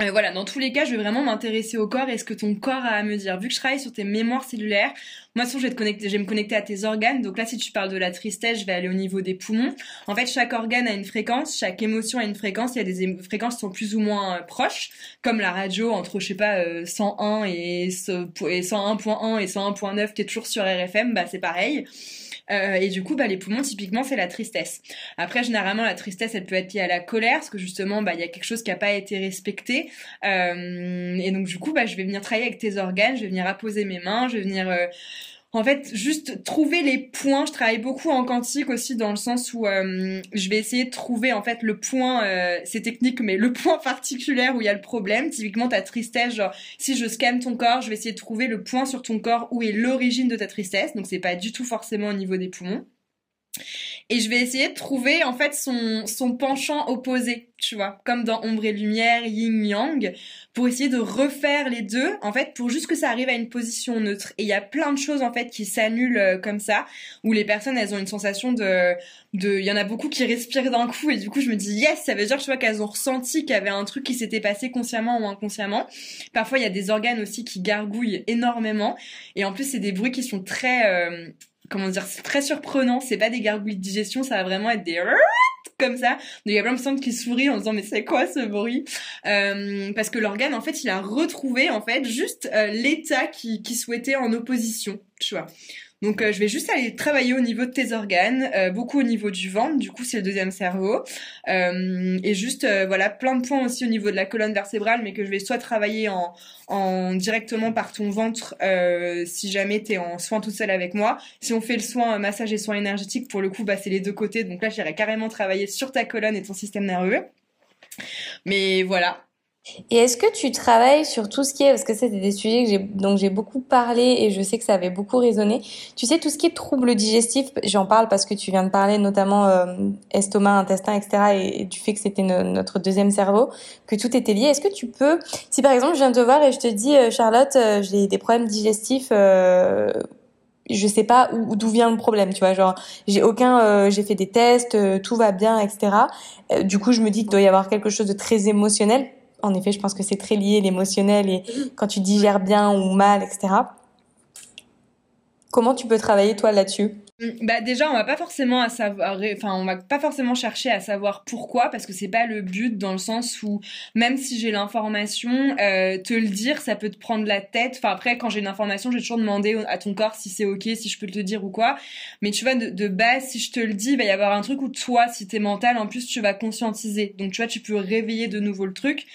euh, voilà, dans tous les cas, je vais vraiment m'intéresser au corps et ce que ton corps a à me dire. Vu que je travaille sur tes mémoires cellulaires, moi, de je vais te connecter, je vais me connecter à tes organes. Donc là, si tu parles de la tristesse, je vais aller au niveau des poumons. En fait, chaque organe a une fréquence, chaque émotion a une fréquence. Il y a des fréquences qui sont plus ou moins euh, proches, comme la radio entre, je sais pas, 101 euh, et 101.1 et 101.9 qui est toujours sur RFM, bah c'est pareil. Euh, et du coup, bah, les poumons, typiquement, c'est la tristesse. Après, généralement, la tristesse, elle peut être liée à la colère, parce que justement, bah, il y a quelque chose qui n'a pas été respecté. Euh, et donc, du coup, bah, je vais venir travailler avec tes organes, je vais venir apposer mes mains, je vais venir euh, en fait, juste trouver les points. Je travaille beaucoup en quantique aussi dans le sens où euh, je vais essayer de trouver en fait le point, euh, c'est technique, mais le point particulier où il y a le problème. Typiquement ta tristesse, genre si je scanne ton corps, je vais essayer de trouver le point sur ton corps où est l'origine de ta tristesse. Donc c'est pas du tout forcément au niveau des poumons et je vais essayer de trouver en fait son, son penchant opposé, tu vois, comme dans Ombre et Lumière, Yin Yang, pour essayer de refaire les deux, en fait, pour juste que ça arrive à une position neutre. Et il y a plein de choses en fait qui s'annulent euh, comme ça, où les personnes elles ont une sensation de, de, il y en a beaucoup qui respirent d'un coup et du coup je me dis yes, ça veut dire tu vois qu'elles ont ressenti qu'il y avait un truc qui s'était passé consciemment ou inconsciemment. Parfois il y a des organes aussi qui gargouillent énormément et en plus c'est des bruits qui sont très euh, comment dire, c'est très surprenant. C'est pas des gargouilles de digestion, ça va vraiment être des comme ça. Donc il y a plein de personnes qui sourient en disant mais c'est quoi ce bruit? Euh, Parce que l'organe en fait il a retrouvé en fait juste euh, l'état qui, qui souhaitait en opposition, tu vois. Donc je vais juste aller travailler au niveau de tes organes, beaucoup au niveau du ventre, du coup c'est le deuxième cerveau, et juste voilà plein de points aussi au niveau de la colonne vertébrale, mais que je vais soit travailler en, en directement par ton ventre si jamais tu es en soin toute seule avec moi. Si on fait le soin massage et soin énergétique, pour le coup bah c'est les deux côtés, donc là j'irai carrément travailler sur ta colonne et ton système nerveux. Mais voilà, et est-ce que tu travailles sur tout ce qui est, parce que c'était des sujets que j'ai, donc j'ai beaucoup parlé et je sais que ça avait beaucoup résonné. Tu sais, tout ce qui est troubles digestifs, j'en parle parce que tu viens de parler notamment euh, estomac, intestin, etc. Et, du fait que c'était notre deuxième cerveau, que tout était lié. Est-ce que tu peux, si par exemple je viens te voir et je te dis, euh, Charlotte, euh, j'ai des problèmes digestifs, euh, je sais pas où d'où vient le problème, tu vois, genre j'ai aucun, j'ai fait des tests, tout va bien, etc. du coup, je me dis qu'il doit y avoir quelque chose de très émotionnel en effet, je pense que c'est très lié l'émotionnel et quand tu digères bien ou mal, etc. Comment tu peux travailler toi là-dessus? Bah déjà on va pas forcément à savoir enfin on va pas forcément chercher à savoir pourquoi parce que c'est pas le but dans le sens où même si j'ai l'information euh, te le dire ça peut te prendre la tête. Enfin après quand j'ai une information j'ai toujours demandé à ton corps si c'est ok si je peux te le dire ou quoi. Mais tu vois de, de base si je te le dis il va y avoir un truc où toi si t'es mental en plus tu vas conscientiser. Donc tu vois tu peux réveiller de nouveau le truc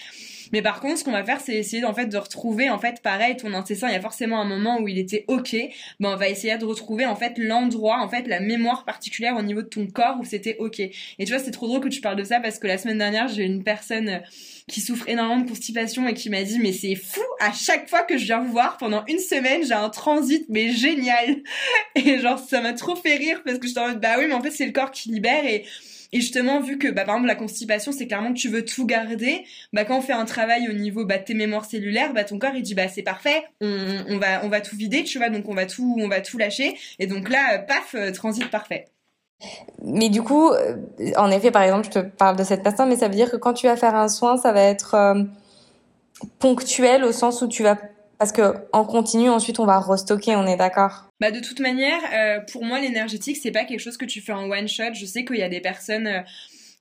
mais par contre, ce qu'on va faire, c'est essayer en fait de retrouver en fait pareil ton intestin. Il y a forcément un moment où il était ok. Ben on va essayer de retrouver en fait l'endroit, en fait la mémoire particulière au niveau de ton corps où c'était ok. Et tu vois, c'est trop drôle que tu parles de ça parce que la semaine dernière, j'ai une personne euh, qui souffre énormément de constipation et qui m'a dit mais c'est fou à chaque fois que je viens vous voir pendant une semaine j'ai un transit mais génial et genre ça m'a trop fait rire parce que je en mode bah oui mais en fait c'est le corps qui libère et et justement, vu que bah, par exemple la constipation, c'est clairement que tu veux tout garder, bah, quand on fait un travail au niveau bah, de tes mémoires cellulaires, bah, ton corps il dit bah c'est parfait, on, va on va tout vider, tu vois, donc on va tout on va tout lâcher. Et donc là, paf, euh, transit parfait. Mais du coup, euh, en effet, par exemple, je te parle de cette personne, mais ça veut dire que quand tu vas faire un soin, ça va être euh, ponctuel au sens où tu vas parce que en continu, ensuite, on va restocker, on est d'accord Bah de toute manière, euh, pour moi, l'énergétique, c'est pas quelque chose que tu fais en one shot. Je sais qu'il y a des personnes euh,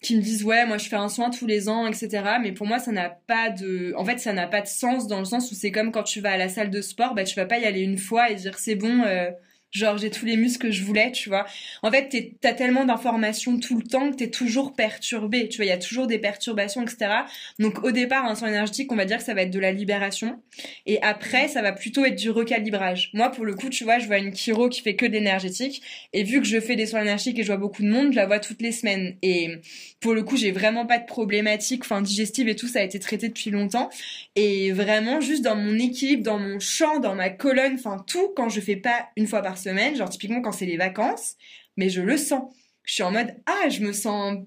qui me disent ouais, moi je fais un soin tous les ans, etc. Mais pour moi, ça n'a pas de, en fait, ça n'a pas de sens dans le sens où c'est comme quand tu vas à la salle de sport, bah tu vas pas y aller une fois et dire c'est bon. Euh, Genre, j'ai tous les muscles que je voulais, tu vois. En fait, t'as tellement d'informations tout le temps que t'es toujours perturbé. Tu vois, il y a toujours des perturbations, etc. Donc, au départ, un soin énergétique, on va dire que ça va être de la libération. Et après, ça va plutôt être du recalibrage. Moi, pour le coup, tu vois, je vois une chiro qui fait que de l'énergétique. Et vu que je fais des soins énergétiques et je vois beaucoup de monde, je la vois toutes les semaines. Et pour le coup, j'ai vraiment pas de problématiques, enfin, digestives et tout, ça a été traité depuis longtemps. Et vraiment, juste dans mon équilibre, dans mon champ, dans ma colonne, enfin, tout, quand je fais pas une fois par semaine, genre typiquement quand c'est les vacances, mais je le sens. Je suis en mode ah, je me sens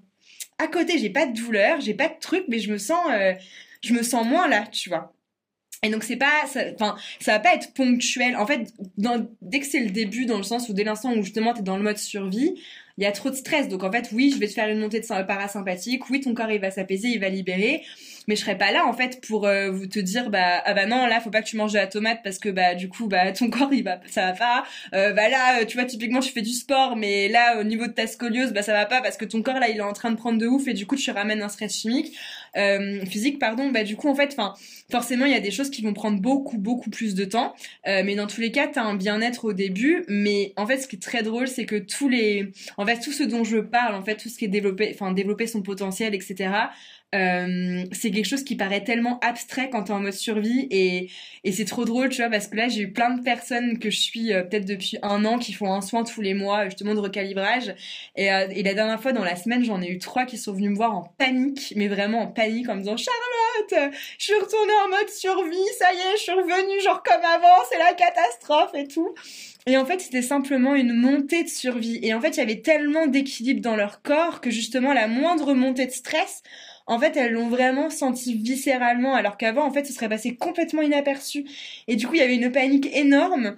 à côté, j'ai pas de douleur, j'ai pas de truc, mais je me sens euh, je me sens moins là, tu vois. Et donc c'est pas, enfin ça, va pas être ponctuel. En fait, dès que c'est le début, dans le sens où dès l'instant où justement t'es dans le mode survie, il y a trop de stress. Donc en fait, oui, je vais te faire une montée de parasympathique. Oui, ton corps il va s'apaiser, il va libérer mais je serais pas là en fait pour euh, vous te dire bah ah bah non là faut pas que tu manges de la tomate parce que bah du coup bah ton corps il va ça va pas euh, bah là euh, tu vois typiquement tu fais du sport mais là au niveau de ta scoliose bah ça va pas parce que ton corps là il est en train de prendre de ouf et du coup tu ramènes un stress chimique euh, physique pardon bah du coup en fait enfin forcément il y a des choses qui vont prendre beaucoup beaucoup plus de temps. Mais dans tous les cas tu as un bien-être au début. Mais en fait ce qui est très drôle c'est que tous les en fait tout ce dont je parle en fait tout ce qui est développé enfin développer son potentiel etc euh, c'est quelque chose qui paraît tellement abstrait quand t'es en mode survie et, et c'est trop drôle, tu vois, parce que là j'ai eu plein de personnes que je suis euh, peut-être depuis un an qui font un soin tous les mois justement de recalibrage et, euh, et la dernière fois dans la semaine j'en ai eu trois qui sont venus me voir en panique, mais vraiment en panique en me disant Charlotte, je suis retournée en mode survie, ça y est, je suis revenue genre comme avant, c'est la catastrophe et tout. Et en fait, c'était simplement une montée de survie. Et en fait, il y avait tellement d'équilibre dans leur corps que justement, la moindre montée de stress, en fait, elles l'ont vraiment senti viscéralement, alors qu'avant, en fait, ce serait passé complètement inaperçu. Et du coup, il y avait une panique énorme.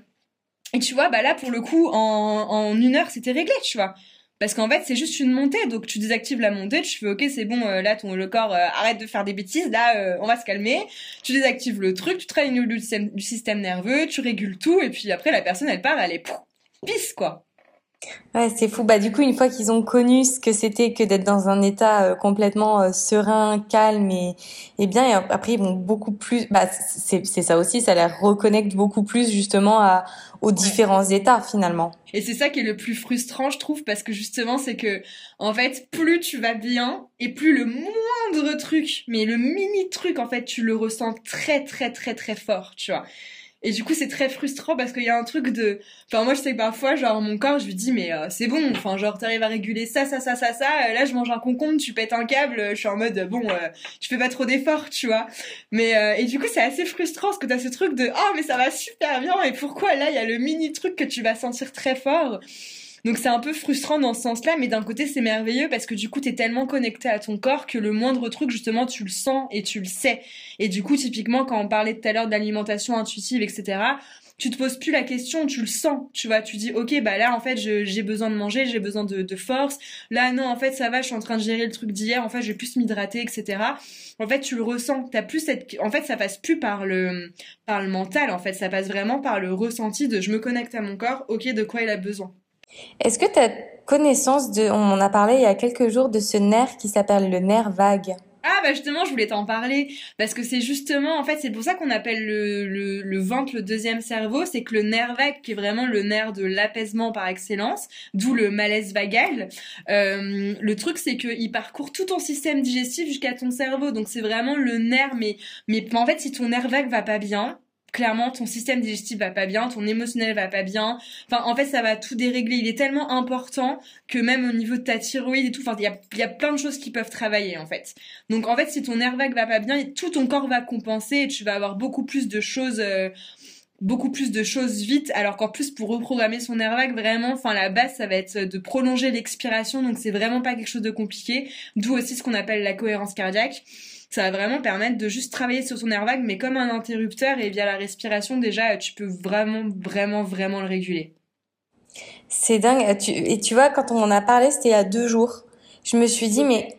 Et tu vois, bah là, pour le coup, en, en une heure, c'était réglé, tu vois. Parce qu'en fait, c'est juste une montée. Donc, tu désactives la montée, tu fais, OK, c'est bon, euh, là, ton, le corps, euh, arrête de faire des bêtises, là, euh, on va se calmer. Tu désactives le truc, tu travailles du système, du système nerveux, tu régules tout, et puis après, la personne, elle part, elle est pisse, quoi. Ouais, c'est fou. Bah du coup, une fois qu'ils ont connu ce que c'était que d'être dans un état euh, complètement euh, serein, calme et, et bien, et après ils vont beaucoup plus. Bah c'est ça aussi, ça les reconnecte beaucoup plus justement à aux différents états finalement. Et c'est ça qui est le plus frustrant, je trouve, parce que justement, c'est que en fait, plus tu vas bien et plus le moindre truc, mais le mini truc, en fait, tu le ressens très très très très fort, tu vois. Et du coup, c'est très frustrant parce qu'il y a un truc de. Enfin, moi, je sais que parfois, genre, mon corps, je lui dis, mais euh, c'est bon, enfin, genre, t'arrives à réguler ça, ça, ça, ça, ça. Euh, là, je mange un concombre, tu pètes un câble, je suis en mode, bon, euh, je fais pas trop d'efforts, tu vois. Mais, et du coup, c'est assez frustrant parce que t'as ce truc de, oh, mais ça va super bien, et pourquoi là, il y a le mini truc que tu vas sentir très fort? Donc c'est un peu frustrant dans ce sens-là, mais d'un côté c'est merveilleux parce que du coup t'es tellement connecté à ton corps que le moindre truc justement tu le sens et tu le sais. Et du coup typiquement quand on parlait tout à l'heure d'alimentation intuitive, etc tu te poses plus la question, tu le sens, tu vois, tu dis ok bah là en fait j'ai besoin de manger, j'ai besoin de, force, là non en fait ça va, je suis en train de gérer le truc d'hier, en fait je vais plus m'hydrater, etc. En fait tu le ressens, t'as plus cette, en fait ça passe plus par le par le mental, en fait ça passe vraiment par le ressenti de je me connecte à mon corps, ok de quoi il a besoin. Est-ce que tu as connaissance de, on en a parlé il y a quelques jours, de ce nerf qui s'appelle le nerf vague? Ah bah justement je voulais t'en parler parce que c'est justement en fait c'est pour ça qu'on appelle le, le, le, ventre le deuxième cerveau c'est que le nerf vague qui est vraiment le nerf de l'apaisement par excellence d'où le malaise vagal euh, le truc c'est qu'il parcourt tout ton système digestif jusqu'à ton cerveau donc c'est vraiment le nerf mais mais en fait si ton nerf vague va pas bien clairement ton système digestif va pas bien, ton émotionnel va pas bien. Enfin, en fait, ça va tout dérégler. Il est tellement important que même au niveau de ta thyroïde et tout, enfin, il y a, y a plein de choses qui peuvent travailler en fait. Donc en fait, si ton nerf vague va pas bien, tout ton corps va compenser et tu vas avoir beaucoup plus de choses. Euh, beaucoup plus de choses vite alors qu'en plus pour reprogrammer son nerf vague vraiment enfin la base ça va être de prolonger l'expiration donc c'est vraiment pas quelque chose de compliqué d'où aussi ce qu'on appelle la cohérence cardiaque ça va vraiment permettre de juste travailler sur son nerf vague, mais comme un interrupteur et via la respiration, déjà, tu peux vraiment, vraiment, vraiment le réguler. C'est dingue. Et tu vois, quand on en a parlé, c'était il y a deux jours. Je me suis dit, mais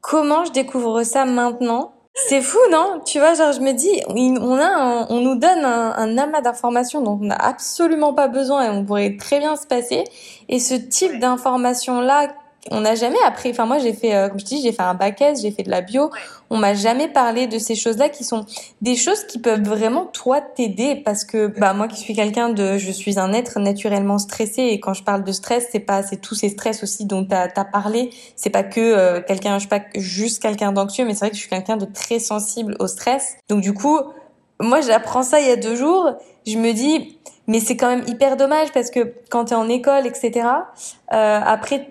comment je découvre ça maintenant? C'est fou, non? Tu vois, genre, je me dis, on a, on nous donne un, un amas d'informations dont on n'a absolument pas besoin et on pourrait très bien se passer. Et ce type d'informations-là on n'a jamais appris. Enfin, moi, j'ai fait, euh, comme je dis, j'ai fait un bac S, j'ai fait de la bio. On m'a jamais parlé de ces choses-là qui sont des choses qui peuvent vraiment toi t'aider parce que bah moi qui suis quelqu'un de, je suis un être naturellement stressé et quand je parle de stress, c'est pas, c'est tous ces stress aussi dont t'as as parlé. C'est pas que euh, quelqu'un, je suis pas juste quelqu'un d'anxieux, mais c'est vrai que je suis quelqu'un de très sensible au stress. Donc du coup, moi, j'apprends ça il y a deux jours. Je me dis, mais c'est quand même hyper dommage parce que quand tu es en école, etc., euh, après,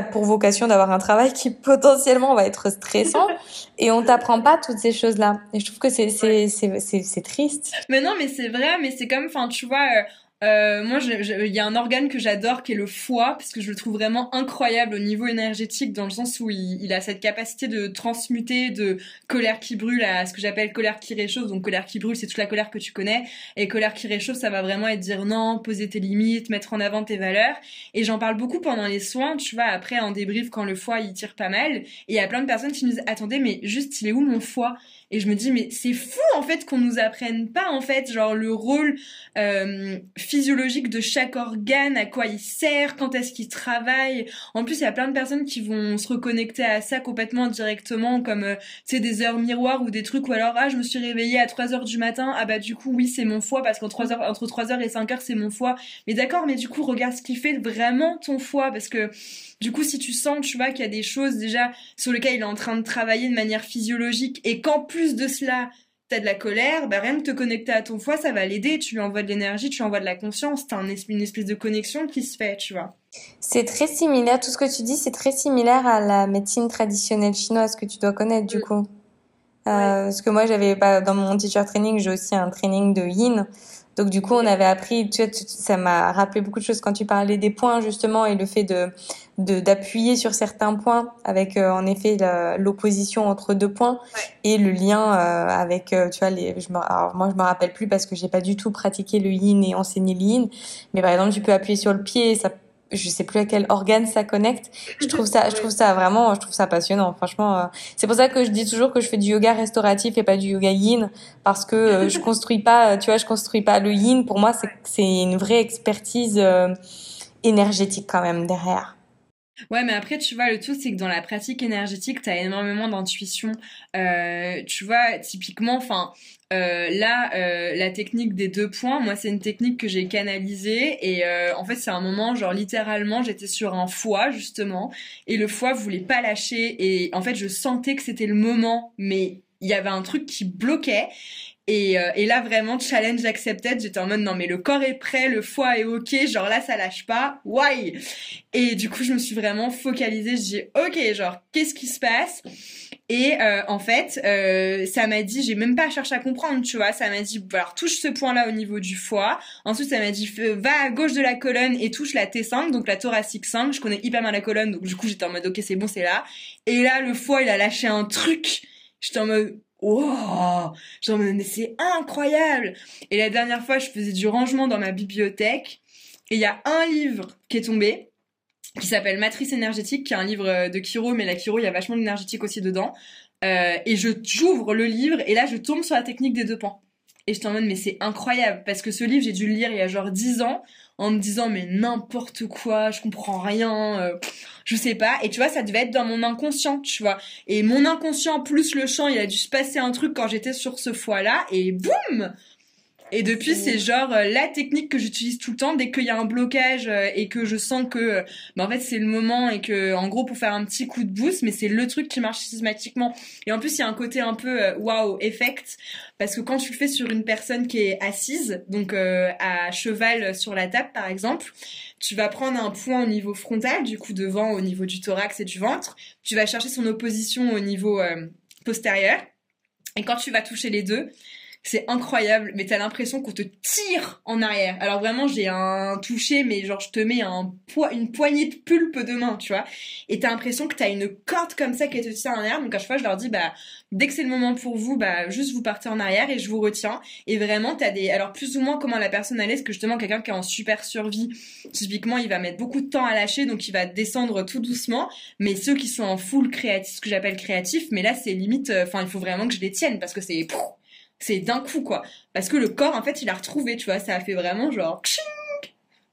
pour vocation d'avoir un travail qui potentiellement va être stressant et on t'apprend pas toutes ces choses-là. Et je trouve que c'est c'est c'est c'est triste. Mais non, mais c'est vrai, mais c'est comme enfin tu vois euh, moi, il y a un organe que j'adore qui est le foie, parce que je le trouve vraiment incroyable au niveau énergétique, dans le sens où il, il a cette capacité de transmuter de colère qui brûle à ce que j'appelle colère qui réchauffe. Donc colère qui brûle, c'est toute la colère que tu connais, et colère qui réchauffe, ça va vraiment être dire non, poser tes limites, mettre en avant tes valeurs. Et j'en parle beaucoup pendant les soins, tu vois, après en débrief quand le foie il tire pas mal, et il y a plein de personnes qui nous disent attendez, mais juste il est où mon foie? Et je me dis, mais c'est fou en fait qu'on nous apprenne pas en fait, genre le rôle euh, physiologique de chaque organe, à quoi il sert, quand est-ce qu'il travaille. En plus, il y a plein de personnes qui vont se reconnecter à ça complètement directement, comme euh, c'est des heures miroirs ou des trucs ou alors ah je me suis réveillée à 3 heures du matin, ah bah du coup oui c'est mon foie parce qu'entre 3 heures entre 3 heures et 5 heures c'est mon foie. Mais d'accord, mais du coup regarde ce qui fait vraiment ton foie parce que du coup, si tu sens, tu vois, qu'il y a des choses déjà sur lesquelles il est en train de travailler de manière physiologique et qu'en plus de cela, t'as de la colère, bah rien de te connecter à ton foie, ça va l'aider. Tu lui envoies de l'énergie, tu lui envoies de la conscience. T'as une espèce de connexion qui se fait, tu vois. C'est très similaire. Tout ce que tu dis, c'est très similaire à la médecine traditionnelle chinoise que tu dois connaître, du mm. coup. Euh, Parce que moi, j'avais pas dans mon teacher training, j'ai aussi un training de Yin. Donc du coup, on avait appris, tu vois, ça m'a rappelé beaucoup de choses quand tu parlais des points justement et le fait de d'appuyer sur certains points avec euh, en effet l'opposition entre deux points et le lien euh, avec euh, tu vois les je me, alors moi je me rappelle plus parce que j'ai pas du tout pratiqué le yin et enseigné le yin mais par exemple tu peux appuyer sur le pied ça je sais plus à quel organe ça connecte. Je trouve ça, je trouve ça vraiment, je trouve ça passionnant. Franchement, euh, c'est pour ça que je dis toujours que je fais du yoga restauratif et pas du yoga yin parce que euh, je construis pas, tu vois, je construis pas le yin. Pour moi, c'est c'est une vraie expertise. Euh, énergétique quand même derrière. Ouais, mais après, tu vois, le truc, c'est que dans la pratique énergétique, t'as énormément d'intuition. Euh, tu vois, typiquement, enfin, euh, là, euh, la technique des deux points, moi, c'est une technique que j'ai canalisée et euh, en fait, c'est un moment, genre littéralement, j'étais sur un foie justement et le foie voulait pas lâcher et en fait, je sentais que c'était le moment, mais il y avait un truc qui bloquait et, euh, et, là, vraiment, challenge accepted. J'étais en mode, non, mais le corps est prêt, le foie est ok, genre là, ça lâche pas. Why? Et du coup, je me suis vraiment focalisée. Je dis, ok, genre, qu'est-ce qui se passe? Et euh, en fait, euh, ça m'a dit, j'ai même pas cherché à comprendre, tu vois. Ça m'a dit, alors touche ce point-là au niveau du foie. Ensuite, ça m'a dit, va à gauche de la colonne et touche la T5, donc la thoracique 5. Je connais hyper bien la colonne, donc du coup, j'étais en mode, ok, c'est bon, c'est là. Et là, le foie, il a lâché un truc. J'étais en mode, wow, genre mais c'est incroyable. Et la dernière fois, je faisais du rangement dans ma bibliothèque et il y a un livre qui est tombé qui s'appelle Matrice énergétique, qui est un livre de Kiro, mais la Kiro, il y a vachement d'énergétique aussi dedans. Euh, et je j'ouvre le livre et là je tombe sur la technique des deux pans. Et je en mode mais c'est incroyable parce que ce livre j'ai dû le lire il y a genre 10 ans en me disant mais n'importe quoi, je comprends rien, euh, je sais pas. Et tu vois, ça devait être dans mon inconscient, tu vois. Et mon inconscient plus le champ, il a dû se passer un truc quand j'étais sur ce foie-là et boum et depuis, c'est genre euh, la technique que j'utilise tout le temps dès qu'il y a un blocage euh, et que je sens que, bah, en fait, c'est le moment et que, en gros, pour faire un petit coup de boost, mais c'est le truc qui marche systématiquement. Et en plus, il y a un côté un peu wow effect parce que quand tu le fais sur une personne qui est assise, donc à cheval sur la table, par exemple, tu vas prendre un point au niveau frontal, du coup devant au niveau du thorax et du ventre. Tu vas chercher son opposition au niveau postérieur. Et quand tu vas toucher les deux, c'est incroyable, mais t'as l'impression qu'on te tire en arrière. Alors vraiment, j'ai un toucher, mais genre je te mets un une poignée de pulpe de main, tu vois. Et t'as l'impression que t'as une corde comme ça qui te tire en arrière. Donc à chaque fois, je leur dis, bah dès que c'est le moment pour vous, bah juste vous partez en arrière et je vous retiens. Et vraiment, t'as des, alors plus ou moins comment la personne allait, parce que justement quelqu'un qui est en super survie, typiquement, il va mettre beaucoup de temps à lâcher, donc il va descendre tout doucement. Mais ceux qui sont en full créatif, ce que j'appelle créatif, mais là c'est limite, euh, enfin il faut vraiment que je les tienne parce que c'est c'est d'un coup quoi. Parce que le corps en fait il a retrouvé tu vois ça a fait vraiment genre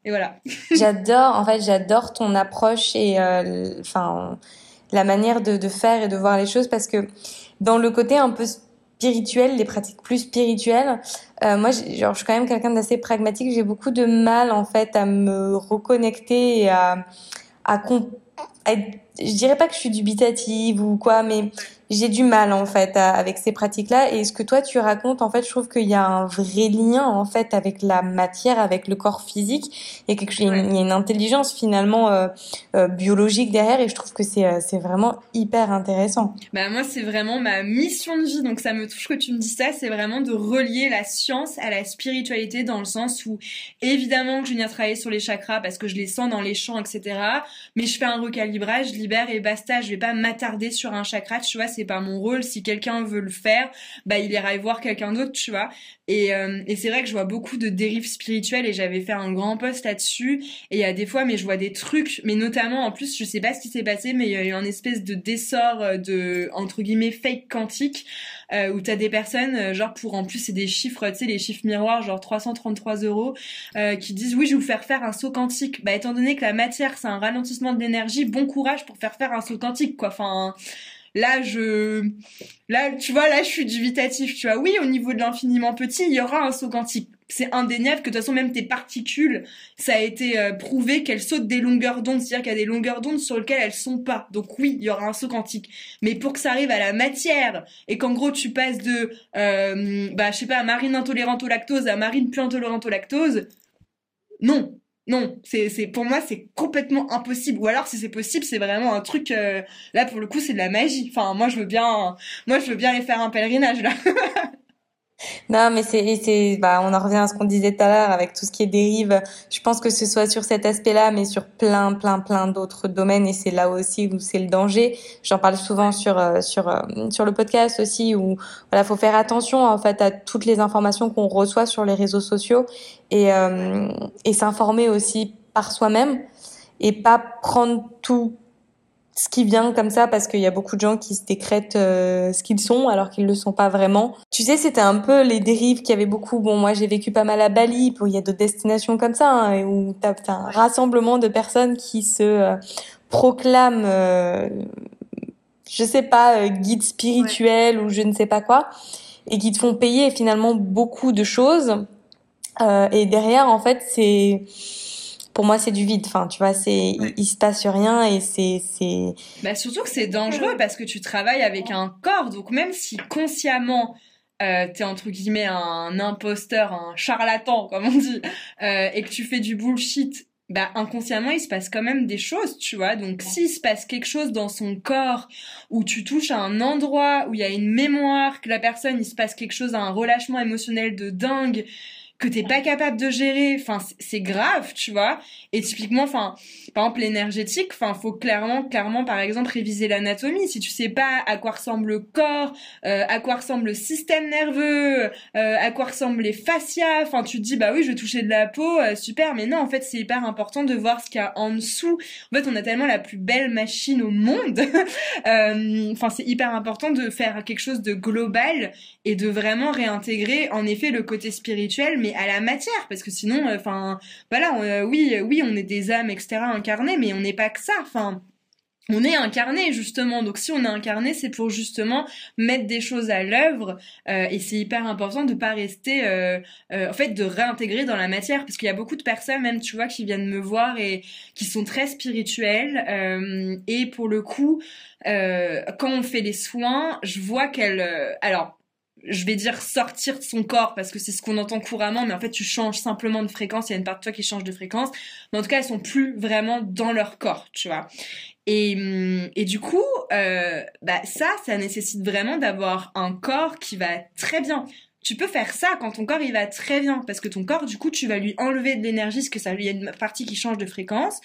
et voilà. J'adore en fait j'adore ton approche et euh, la manière de, de, faire et de voir les choses parce que dans le côté un peu spirituel les pratiques plus spirituelles euh, moi genre je suis quand même quelqu'un d'assez pragmatique. J'ai beaucoup de mal en fait à me reconnecter et à à, à je dirais pas que je suis dubitative ou quoi mais j'ai du mal en fait avec ces pratiques-là. Et ce que toi tu racontes, en fait, je trouve qu'il y a un vrai lien en fait avec la matière, avec le corps physique, et quelque chose, il y a une intelligence finalement euh, euh, biologique derrière. Et je trouve que c'est euh, c'est vraiment hyper intéressant. Bah moi c'est vraiment ma mission de vie, donc ça me touche que tu me dis ça. C'est vraiment de relier la science à la spiritualité dans le sens où évidemment que je viens travailler sur les chakras parce que je les sens dans les champs, etc. Mais je fais un recalibrage, je libère et basta. Je vais pas m'attarder sur un chakra, tu vois c'est pas mon rôle. Si quelqu'un veut le faire, bah il ira y voir quelqu'un d'autre, tu vois. Et, euh, et c'est vrai que je vois beaucoup de dérives spirituelles et j'avais fait un grand post là-dessus. Et il y a des fois, mais je vois des trucs, mais notamment en plus, je sais pas ce qui s'est passé, mais il y a eu un espèce de dessort euh, de entre guillemets fake quantique euh, où t'as des personnes, genre pour en plus c'est des chiffres, tu sais les chiffres miroirs, genre 333 euros, qui disent oui je vais vous faire faire un saut quantique. Bah étant donné que la matière c'est un ralentissement de l'énergie, bon courage pour faire faire un saut quantique quoi. Enfin Là, je, là, tu vois, là, je suis dubitatif, tu vois. Oui, au niveau de l'infiniment petit, il y aura un saut quantique. C'est indéniable que de toute façon, même tes particules, ça a été euh, prouvé qu'elles sautent des longueurs d'onde, c'est-à-dire qu'il y a des longueurs d'onde sur lesquelles elles sont pas. Donc oui, il y aura un saut quantique. Mais pour que ça arrive à la matière et qu'en gros tu passes de, euh, bah, je sais pas, marine intolérante au lactose à marine plus intolérante au lactose, non, non, c'est pour moi c'est complètement impossible. Ou alors si c'est possible, c'est vraiment un truc euh, là pour le coup c'est de la magie. Enfin moi je veux bien moi je veux bien aller faire un pèlerinage là. Non, mais c'est, c'est, bah, on en revient à ce qu'on disait tout à l'heure avec tout ce qui est dérive. Je pense que ce soit sur cet aspect-là, mais sur plein, plein, plein d'autres domaines, et c'est là aussi où c'est le danger. J'en parle souvent sur euh, sur euh, sur le podcast aussi, où voilà, faut faire attention en fait à toutes les informations qu'on reçoit sur les réseaux sociaux et euh, et s'informer aussi par soi-même et pas prendre tout ce qui vient comme ça parce qu'il y a beaucoup de gens qui se décrètent euh, ce qu'ils sont alors qu'ils le sont pas vraiment. Tu sais, c'était un peu les dérives qu'il y avait beaucoup. Bon, moi j'ai vécu pas mal à Bali, il y a d'autres destinations comme ça hein, où t'as as un rassemblement de personnes qui se euh, proclament, euh, je sais pas, euh, guide spirituel ou je ne sais pas quoi, et qui te font payer finalement beaucoup de choses. et derrière, en fait, c'est pour moi c'est du vide. Enfin tu vois c'est il, se passe rien et c'est c'est bah surtout que c'est dangereux parce que tu travailles avec un corps. Donc même si consciemment euh, t'es entre guillemets un imposteur un charlatan comme on dit euh, et que tu fais du bullshit bah inconsciemment il se passe quand même des choses tu vois. Donc s'il se passe quelque chose dans son corps où tu touches à un endroit où il y a une mémoire que la personne il se passe quelque chose un relâchement émotionnel de dingue que t'es pas capable de gérer, enfin c'est grave, tu vois. Et typiquement, enfin par exemple l'énergétique, enfin faut clairement, clairement par exemple réviser l'anatomie. Si tu sais pas à quoi ressemble le corps, euh, à quoi ressemble le système nerveux, euh, à quoi ressemblent les fascias, enfin tu te dis bah oui je vais toucher de la peau, euh, super. Mais non en fait c'est hyper important de voir ce qu'il y a en dessous. En fait on a tellement la plus belle machine au monde. Enfin c'est hyper important de faire quelque chose de global et de vraiment réintégrer en effet le côté spirituel, mais à la matière, parce que sinon, euh, enfin, voilà, euh, oui, oui, on est des âmes, etc., mais on n'est pas que ça, enfin on est incarné justement. Donc si on est incarné, c'est pour justement mettre des choses à l'œuvre euh, et c'est hyper important de pas rester en fait de réintégrer dans la matière parce qu'il y a beaucoup de personnes même tu vois qui viennent me voir et qui sont très spirituelles et pour le coup quand on fait les soins, je vois qu'elles alors je vais dire sortir de son corps parce que c'est ce qu'on entend couramment, mais en fait tu changes simplement de fréquence, il y a une part de toi qui change de fréquence, mais en tout cas elles sont plus vraiment dans leur corps, tu vois. Et, hum, et du coup, euh, bah ça, ça nécessite vraiment d'avoir un corps qui va très bien tu peux faire ça quand ton corps il va très bien. Parce que ton corps du coup tu vas lui enlever de l'énergie parce que ça lui a une partie qui change de fréquence.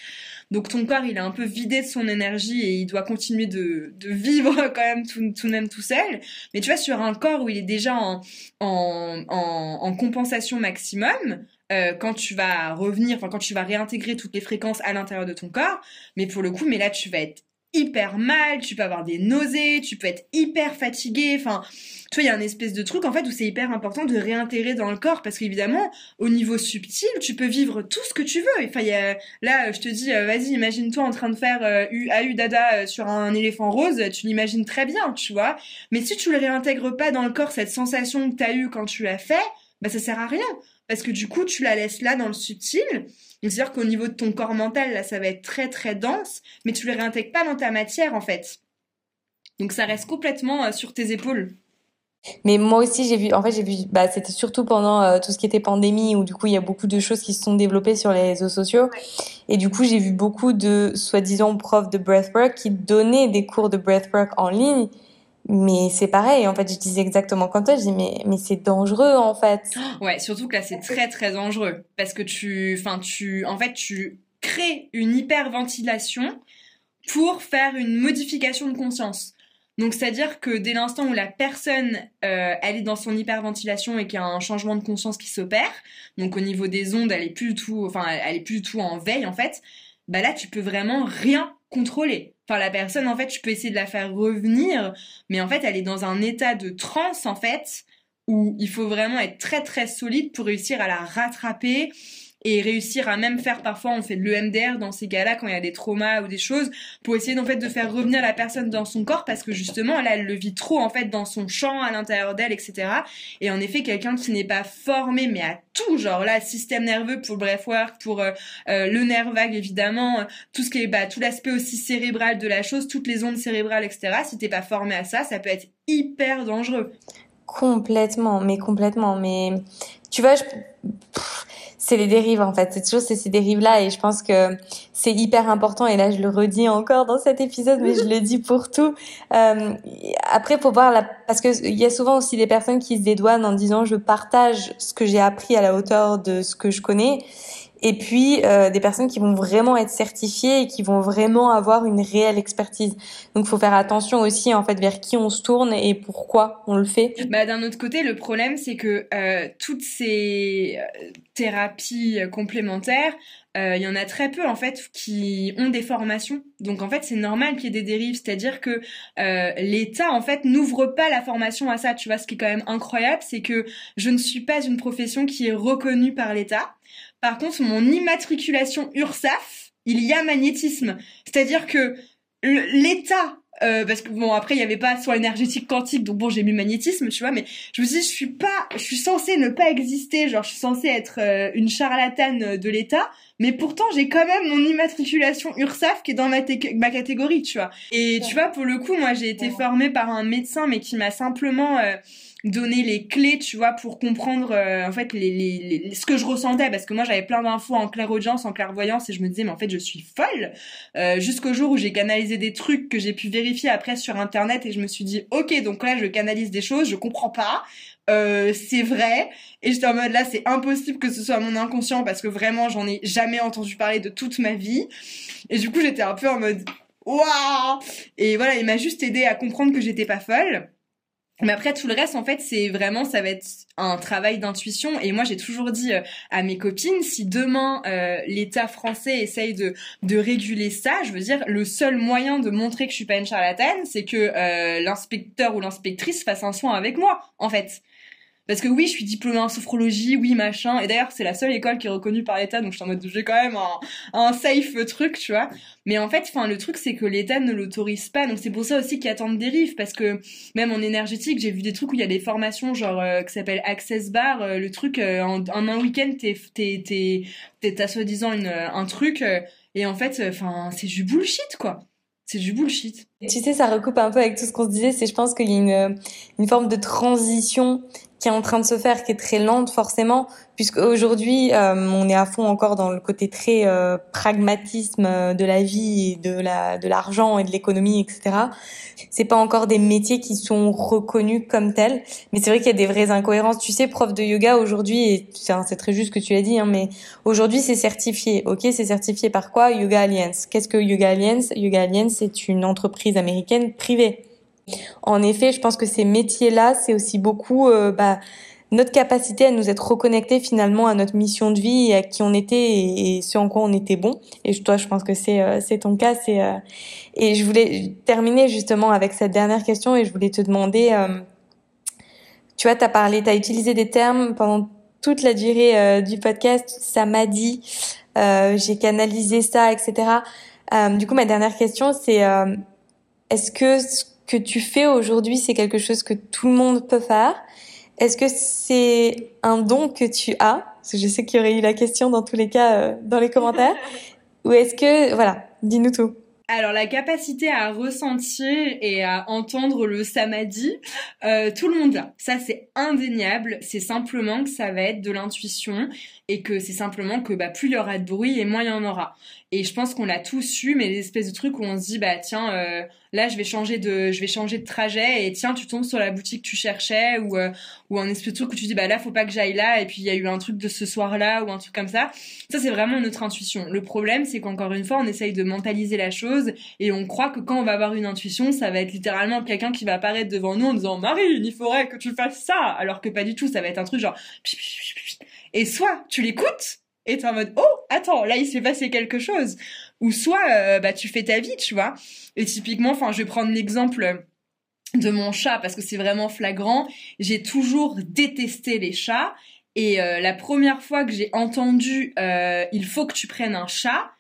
Donc ton corps il est un peu vidé de son énergie et il doit continuer de, de vivre quand même tout, tout même tout seul. Mais tu vois sur un corps où il est déjà en, en, en, en compensation maximum euh, quand tu vas revenir, enfin quand tu vas réintégrer toutes les fréquences à l'intérieur de ton corps, mais pour le coup, mais là tu vas être hyper mal, tu peux avoir des nausées, tu peux être hyper fatigué, enfin, tu vois, il y a un espèce de truc en fait où c'est hyper important de réintégrer dans le corps parce qu'évidemment, au niveau subtil, tu peux vivre tout ce que tu veux. Enfin, y a, là, je te dis, euh, vas-y, imagine-toi en train de faire euh, AU dada euh, sur un éléphant rose, tu l'imagines très bien, tu vois. Mais si tu le réintègres pas dans le corps, cette sensation que tu as eue quand tu l'as fait, bah ça sert à rien parce que du coup, tu la laisses là dans le subtil. C'est-à-dire qu'au niveau de ton corps mental, là, ça va être très très dense, mais tu le réintègres pas dans ta matière en fait. Donc ça reste complètement euh, sur tes épaules. Mais moi aussi, j'ai vu, en fait, j'ai vu, bah, c'était surtout pendant euh, tout ce qui était pandémie, où du coup, il y a beaucoup de choses qui se sont développées sur les réseaux sociaux. Et du coup, j'ai vu beaucoup de, soi-disant, profs de breathwork qui donnaient des cours de breathwork en ligne mais c'est pareil, en fait, je disais exactement comme toi, je dis mais mais c'est dangereux en fait. Ouais, surtout que là c'est très très dangereux parce que tu enfin tu en fait tu crées une hyperventilation pour faire une modification de conscience. Donc c'est-à-dire que dès l'instant où la personne euh, elle est dans son hyperventilation et qu'il y a un changement de conscience qui s'opère, donc au niveau des ondes, elle est plus du tout enfin elle est plus du tout en veille en fait, bah là tu peux vraiment rien contrôler. Enfin, la personne, en fait, tu peux essayer de la faire revenir, mais en fait, elle est dans un état de transe, en fait, où il faut vraiment être très très solide pour réussir à la rattraper et réussir à même faire parfois on fait de l'EMDR dans ces cas-là quand il y a des traumas ou des choses pour essayer en fait de faire revenir la personne dans son corps parce que justement là elle le vit trop en fait dans son champ à l'intérieur d'elle etc et en effet quelqu'un qui n'est pas formé mais à tout genre là système nerveux pour le breathwork pour euh, euh, le nerf vague évidemment tout ce qui est bah tout l'aspect aussi cérébral de la chose toutes les ondes cérébrales etc si t'es pas formé à ça ça peut être hyper dangereux. Complètement mais complètement mais tu vois je c'est les dérives en fait. C'est toujours ces dérives-là et je pense que c'est hyper important. Et là, je le redis encore dans cet épisode, mais je le dis pour tout. Euh, après, faut voir la parce que il y a souvent aussi des personnes qui se dédouanent en disant je partage ce que j'ai appris à la hauteur de ce que je connais et puis euh, des personnes qui vont vraiment être certifiées et qui vont vraiment avoir une réelle expertise. Donc, faut faire attention aussi en fait vers qui on se tourne et pourquoi on le fait. Bah d'un autre côté, le problème c'est que euh, toutes ces euh, thérapies complémentaires il y en a très peu en fait qui ont des formations. Donc en fait, c'est normal qu'il y ait des dérives, c'est-à-dire que l'État en fait n'ouvre pas la formation à ça. Tu vois, ce qui est quand même incroyable, c'est que je ne suis pas une profession qui est reconnue par l'État. Par contre, mon immatriculation URSAF, il y a magnétisme. C'est-à-dire que l'État euh, parce que bon après il y avait pas soit énergétique quantique donc bon j'ai mis magnétisme tu vois mais je me dis je suis pas je suis censée ne pas exister genre je suis censée être euh, une charlatane de l'État mais pourtant j'ai quand même mon immatriculation URSAF qui est dans ma, ma catégorie tu vois. Et tu vois pour le coup moi j'ai été formée par un médecin mais qui m'a simplement euh, donner les clés, tu vois, pour comprendre euh, en fait les, les, ce que je ressentais, parce que moi j'avais plein d'infos en clairaudience, en clairvoyance, et je me disais mais en fait je suis folle. Euh, Jusqu'au jour où j'ai canalisé des trucs que j'ai pu vérifier après sur internet, et je me suis dit ok donc là je canalise des choses, je comprends pas. Euh, c'est vrai. Et j'étais en mode là c'est impossible que ce soit mon inconscient parce que vraiment j'en ai jamais entendu parler de toute ma vie. Et du coup j'étais un peu en mode waouh! Et voilà il m'a juste aidé à comprendre que j'étais pas folle mais après tout le reste en fait c'est vraiment ça va être un travail d'intuition. Et moi j'ai toujours dit euh, à mes copines si demain euh, l'État français essaye de réguler ça je veux dire le seul moyen de montrer que je suis pas une charlatane c'est que euh, l'inspecteur ou l'inspectrice fasse un soin avec moi en fait parce que oui, je suis diplômée en sophrologie, oui, machin. Et d'ailleurs, c'est la seule école qui est reconnue par l'État, donc je suis en mode, j'ai quand même un, safe truc, tu vois. Mais en fait, enfin, le truc, c'est que l'État ne l'autorise pas. Donc c'est pour ça aussi qu'il y a tant de dérives, parce que même en énergétique, j'ai vu des trucs où il y a des formations, genre, euh, qui s'appellent Access Bar, euh, le truc, euh, en, un week-end, t'es, t'es, t'es, t'es, t'as soi-disant une, un truc, et en fait, enfin, c'est du bullshit, quoi. C'est du bullshit. Tu sais, ça recoupe un peu avec tout ce qu'on se disait. C'est, je pense qu'il y a une, une forme de transition qui est en train de se faire, qui est très lente forcément, puisque aujourd'hui euh, on est à fond encore dans le côté très euh, pragmatisme euh, de la vie, et de la de l'argent et de l'économie, etc. C'est pas encore des métiers qui sont reconnus comme tels, mais c'est vrai qu'il y a des vraies incohérences. Tu sais, prof de yoga aujourd'hui, c'est très juste que tu as dit, hein, mais aujourd'hui c'est certifié. Ok, c'est certifié par quoi? Yoga Alliance. Qu'est-ce que Yoga Alliance? Yoga Alliance, c'est une entreprise américaine privée en effet, je pense que ces métiers-là, c'est aussi beaucoup euh, bah, notre capacité à nous être reconnectés finalement à notre mission de vie et à qui on était et, ce en quoi on était bon. Et toi, je pense que c'est euh, ton cas. Euh, et je voulais terminer justement avec cette dernière question et je voulais te demander, tu vois, t'as parlé, t'as utilisé des termes pendant toute la durée du podcast. Ça m'a dit, j'ai canalisé ça, etc. du coup, ma dernière question, c'est est-ce que que tu fais aujourd'hui, c'est quelque chose que tout le monde peut faire Est-ce que c'est un don que tu as? Parce que je sais qu'il y aurait eu la question dans tous les cas euh, dans les commentaires. Ou est-ce que, voilà, dis-nous tout. Alors la capacité à ressentir et à entendre le samadhi, euh, tout le monde l'a. Ça c'est indéniable. C'est simplement que ça va être de l'intuition et que c'est simplement que bah, plus il y aura de bruit et moins il y en aura. Et je pense qu'on l'a tous eu, mais des espèces de trucs où on se dit bah tiens euh, là je vais changer de je vais changer de trajet et tiens tu tombes sur la boutique que tu cherchais ou euh, ou un espèce de truc où tu dis bah là faut pas que j'aille là et puis il y a eu un truc de ce soir là ou un truc comme ça. Ça c'est vraiment notre intuition. Le problème c'est qu'encore une fois on essaye de mentaliser la chose et on croit que quand on va avoir une intuition ça va être littéralement quelqu'un qui va apparaître devant nous en disant Marine il faudrait que tu fasses ça alors que pas du tout ça va être un truc genre et soit tu l'écoutes et t'es en mode oh attends là il s'est passé quelque chose. Ou soit euh, bah tu fais ta vie tu vois. Et typiquement enfin je vais prendre l'exemple de mon chat parce que c'est vraiment flagrant. J'ai toujours détesté les chats. Et euh, la première fois que j'ai entendu euh, il faut que tu prennes un chat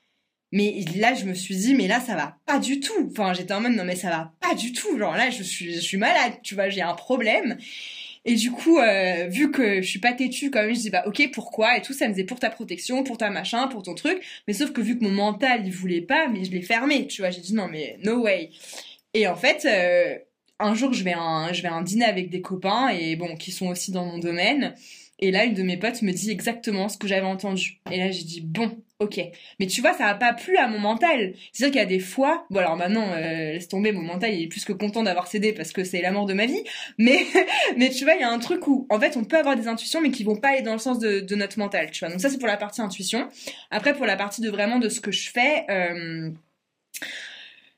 mais là je me suis dit mais là ça va pas du tout. Enfin j'étais en mode non mais ça va pas du tout. Genre là je suis je suis malade tu vois j'ai un problème et du coup, euh, vu que je suis pas têtue quand même, je dis bah ok pourquoi et tout, ça me disait pour ta protection, pour ta machin, pour ton truc. Mais sauf que vu que mon mental il voulait pas, mais je l'ai fermé, tu vois. J'ai dit non mais no way. Et en fait, euh, un jour je vais un je vais un dîner avec des copains et bon qui sont aussi dans mon domaine. Et là, une de mes potes me dit exactement ce que j'avais entendu. Et là, j'ai dit bon, ok. Mais tu vois, ça a pas plu à mon mental. C'est-à-dire qu'il y a des fois, bon alors maintenant, euh, laisse tomber, mon mental il est plus que content d'avoir cédé parce que c'est la mort de ma vie. Mais, mais tu vois, il y a un truc où, en fait, on peut avoir des intuitions, mais qui vont pas aller dans le sens de, de notre mental. Tu vois. Donc ça, c'est pour la partie intuition. Après, pour la partie de vraiment de ce que je fais. Euh,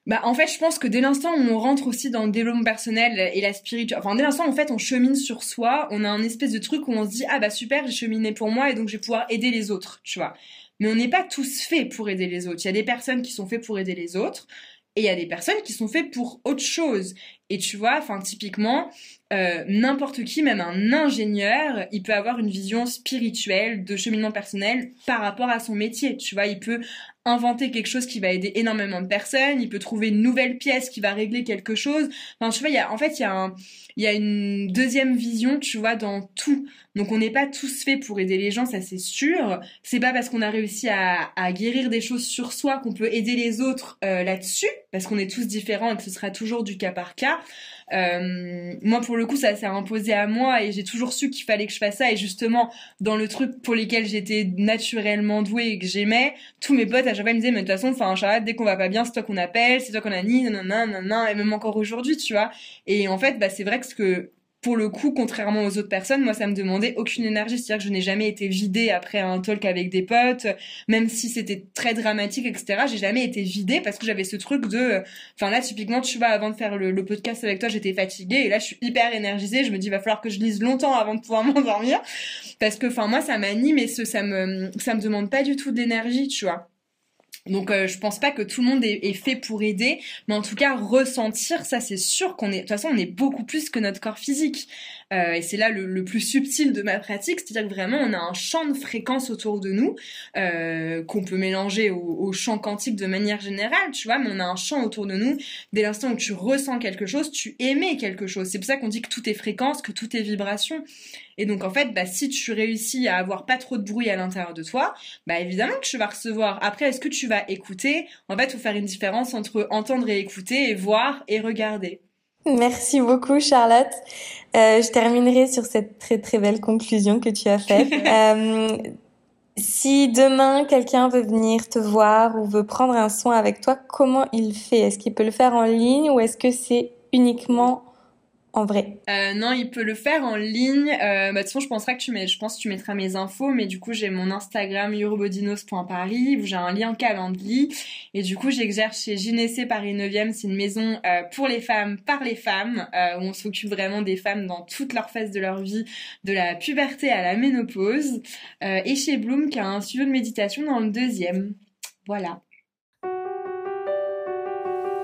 bah, en fait, je pense que dès l'instant où on rentre aussi dans le développement personnel et la spiritualité, enfin, dès l'instant, en fait, on chemine sur soi, on a un espèce de truc où on se dit, ah bah super, j'ai cheminé pour moi et donc je vais pouvoir aider les autres, tu vois. mais on n'est pas tous faits pour aider les autres. Il y a des personnes qui sont faites pour aider les autres, et il y a des personnes qui sont faites pour autre chose. Et tu vois, enfin typiquement, euh, n'importe qui, même un ingénieur, il peut avoir une vision spirituelle de cheminement personnel par rapport à son métier. Tu vois, il peut inventer quelque chose qui va aider énormément de personnes, il peut trouver une nouvelle pièce qui va régler quelque chose. Enfin, tu vois, il y a, en fait, il y a y a une deuxième vision, tu vois, dans tout. Donc, on n'est pas tous faits pour aider les gens, ça c'est sûr. C'est pas parce qu'on a réussi à, à, guérir des choses sur soi qu'on peut aider les autres euh, là-dessus, parce qu'on est tous différents et que ce sera toujours du cas par cas. Euh, moi, pour le coup, ça s'est imposé à moi et j'ai toujours su qu'il fallait que je fasse ça. Et justement, dans le truc pour lequel j'étais naturellement douée et que j'aimais, tous mes potes à chaque fois me disaient, mais de toute façon, enfin, Charlotte, dès qu'on va pas bien, c'est toi qu'on appelle, c'est toi qu'on a ni, non, non, et même encore aujourd'hui, tu vois. Et en fait, bah, c'est vrai que ce que pour le coup, contrairement aux autres personnes, moi, ça me demandait aucune énergie. C'est-à-dire que je n'ai jamais été vidée après un talk avec des potes, même si c'était très dramatique, etc. J'ai jamais été vidée parce que j'avais ce truc de, enfin là, typiquement, tu vois, avant de faire le, podcast avec toi, j'étais fatiguée et là, je suis hyper énergisée. Je me dis, va falloir que je lise longtemps avant de pouvoir m'endormir parce que, enfin, moi, ça m'anime et ça me, ça me demande pas du tout d'énergie, tu vois. Donc euh, je pense pas que tout le monde est, fait pour aider, mais en tout cas ressentir ça c'est sûr qu'on est de toute façon on est beaucoup plus que notre corps physique. Euh, et c'est là le, plus subtil de ma pratique, c'est-à-dire que vraiment on a un champ de fréquences autour de nous euh, qu'on peut mélanger au, au, champ quantique de manière générale, tu vois, mais on a un champ autour de nous. Dès l'instant où tu ressens quelque chose, tu émets quelque chose. C'est pour ça qu'on dit que tout est fréquence, que tout est vibration. Et donc en fait, bah, si tu réussis à avoir pas trop de bruit à l'intérieur de toi, bah évidemment que tu vas recevoir. Après, est-ce que tu vas écouter? En fait, faut faire une différence entre entendre et écouter et voir et regarder. Merci beaucoup Charlotte. Euh, je terminerai sur cette très très belle conclusion que tu as faite. euh, si demain quelqu'un veut venir te voir ou veut prendre un soin avec toi, comment il fait? Est-ce qu'il peut le faire en ligne ou est-ce que c'est uniquement en vrai euh, Non, il peut le faire en ligne. Euh, bah, de toute façon, je penserais que tu mets, je pense que tu mettras mes infos, mais du coup, j'ai mon Instagram eurobodinos.paris où j'ai un lien Calendly. Et du coup, j'exerce chez Gynécée Paris 9e. C'est une maison euh, pour les femmes, par les femmes, euh, où on s'occupe vraiment des femmes dans toutes leurs phases de leur vie, de la puberté à la ménopause. Euh, et chez Bloom, qui a un studio de méditation dans le deuxième. Voilà.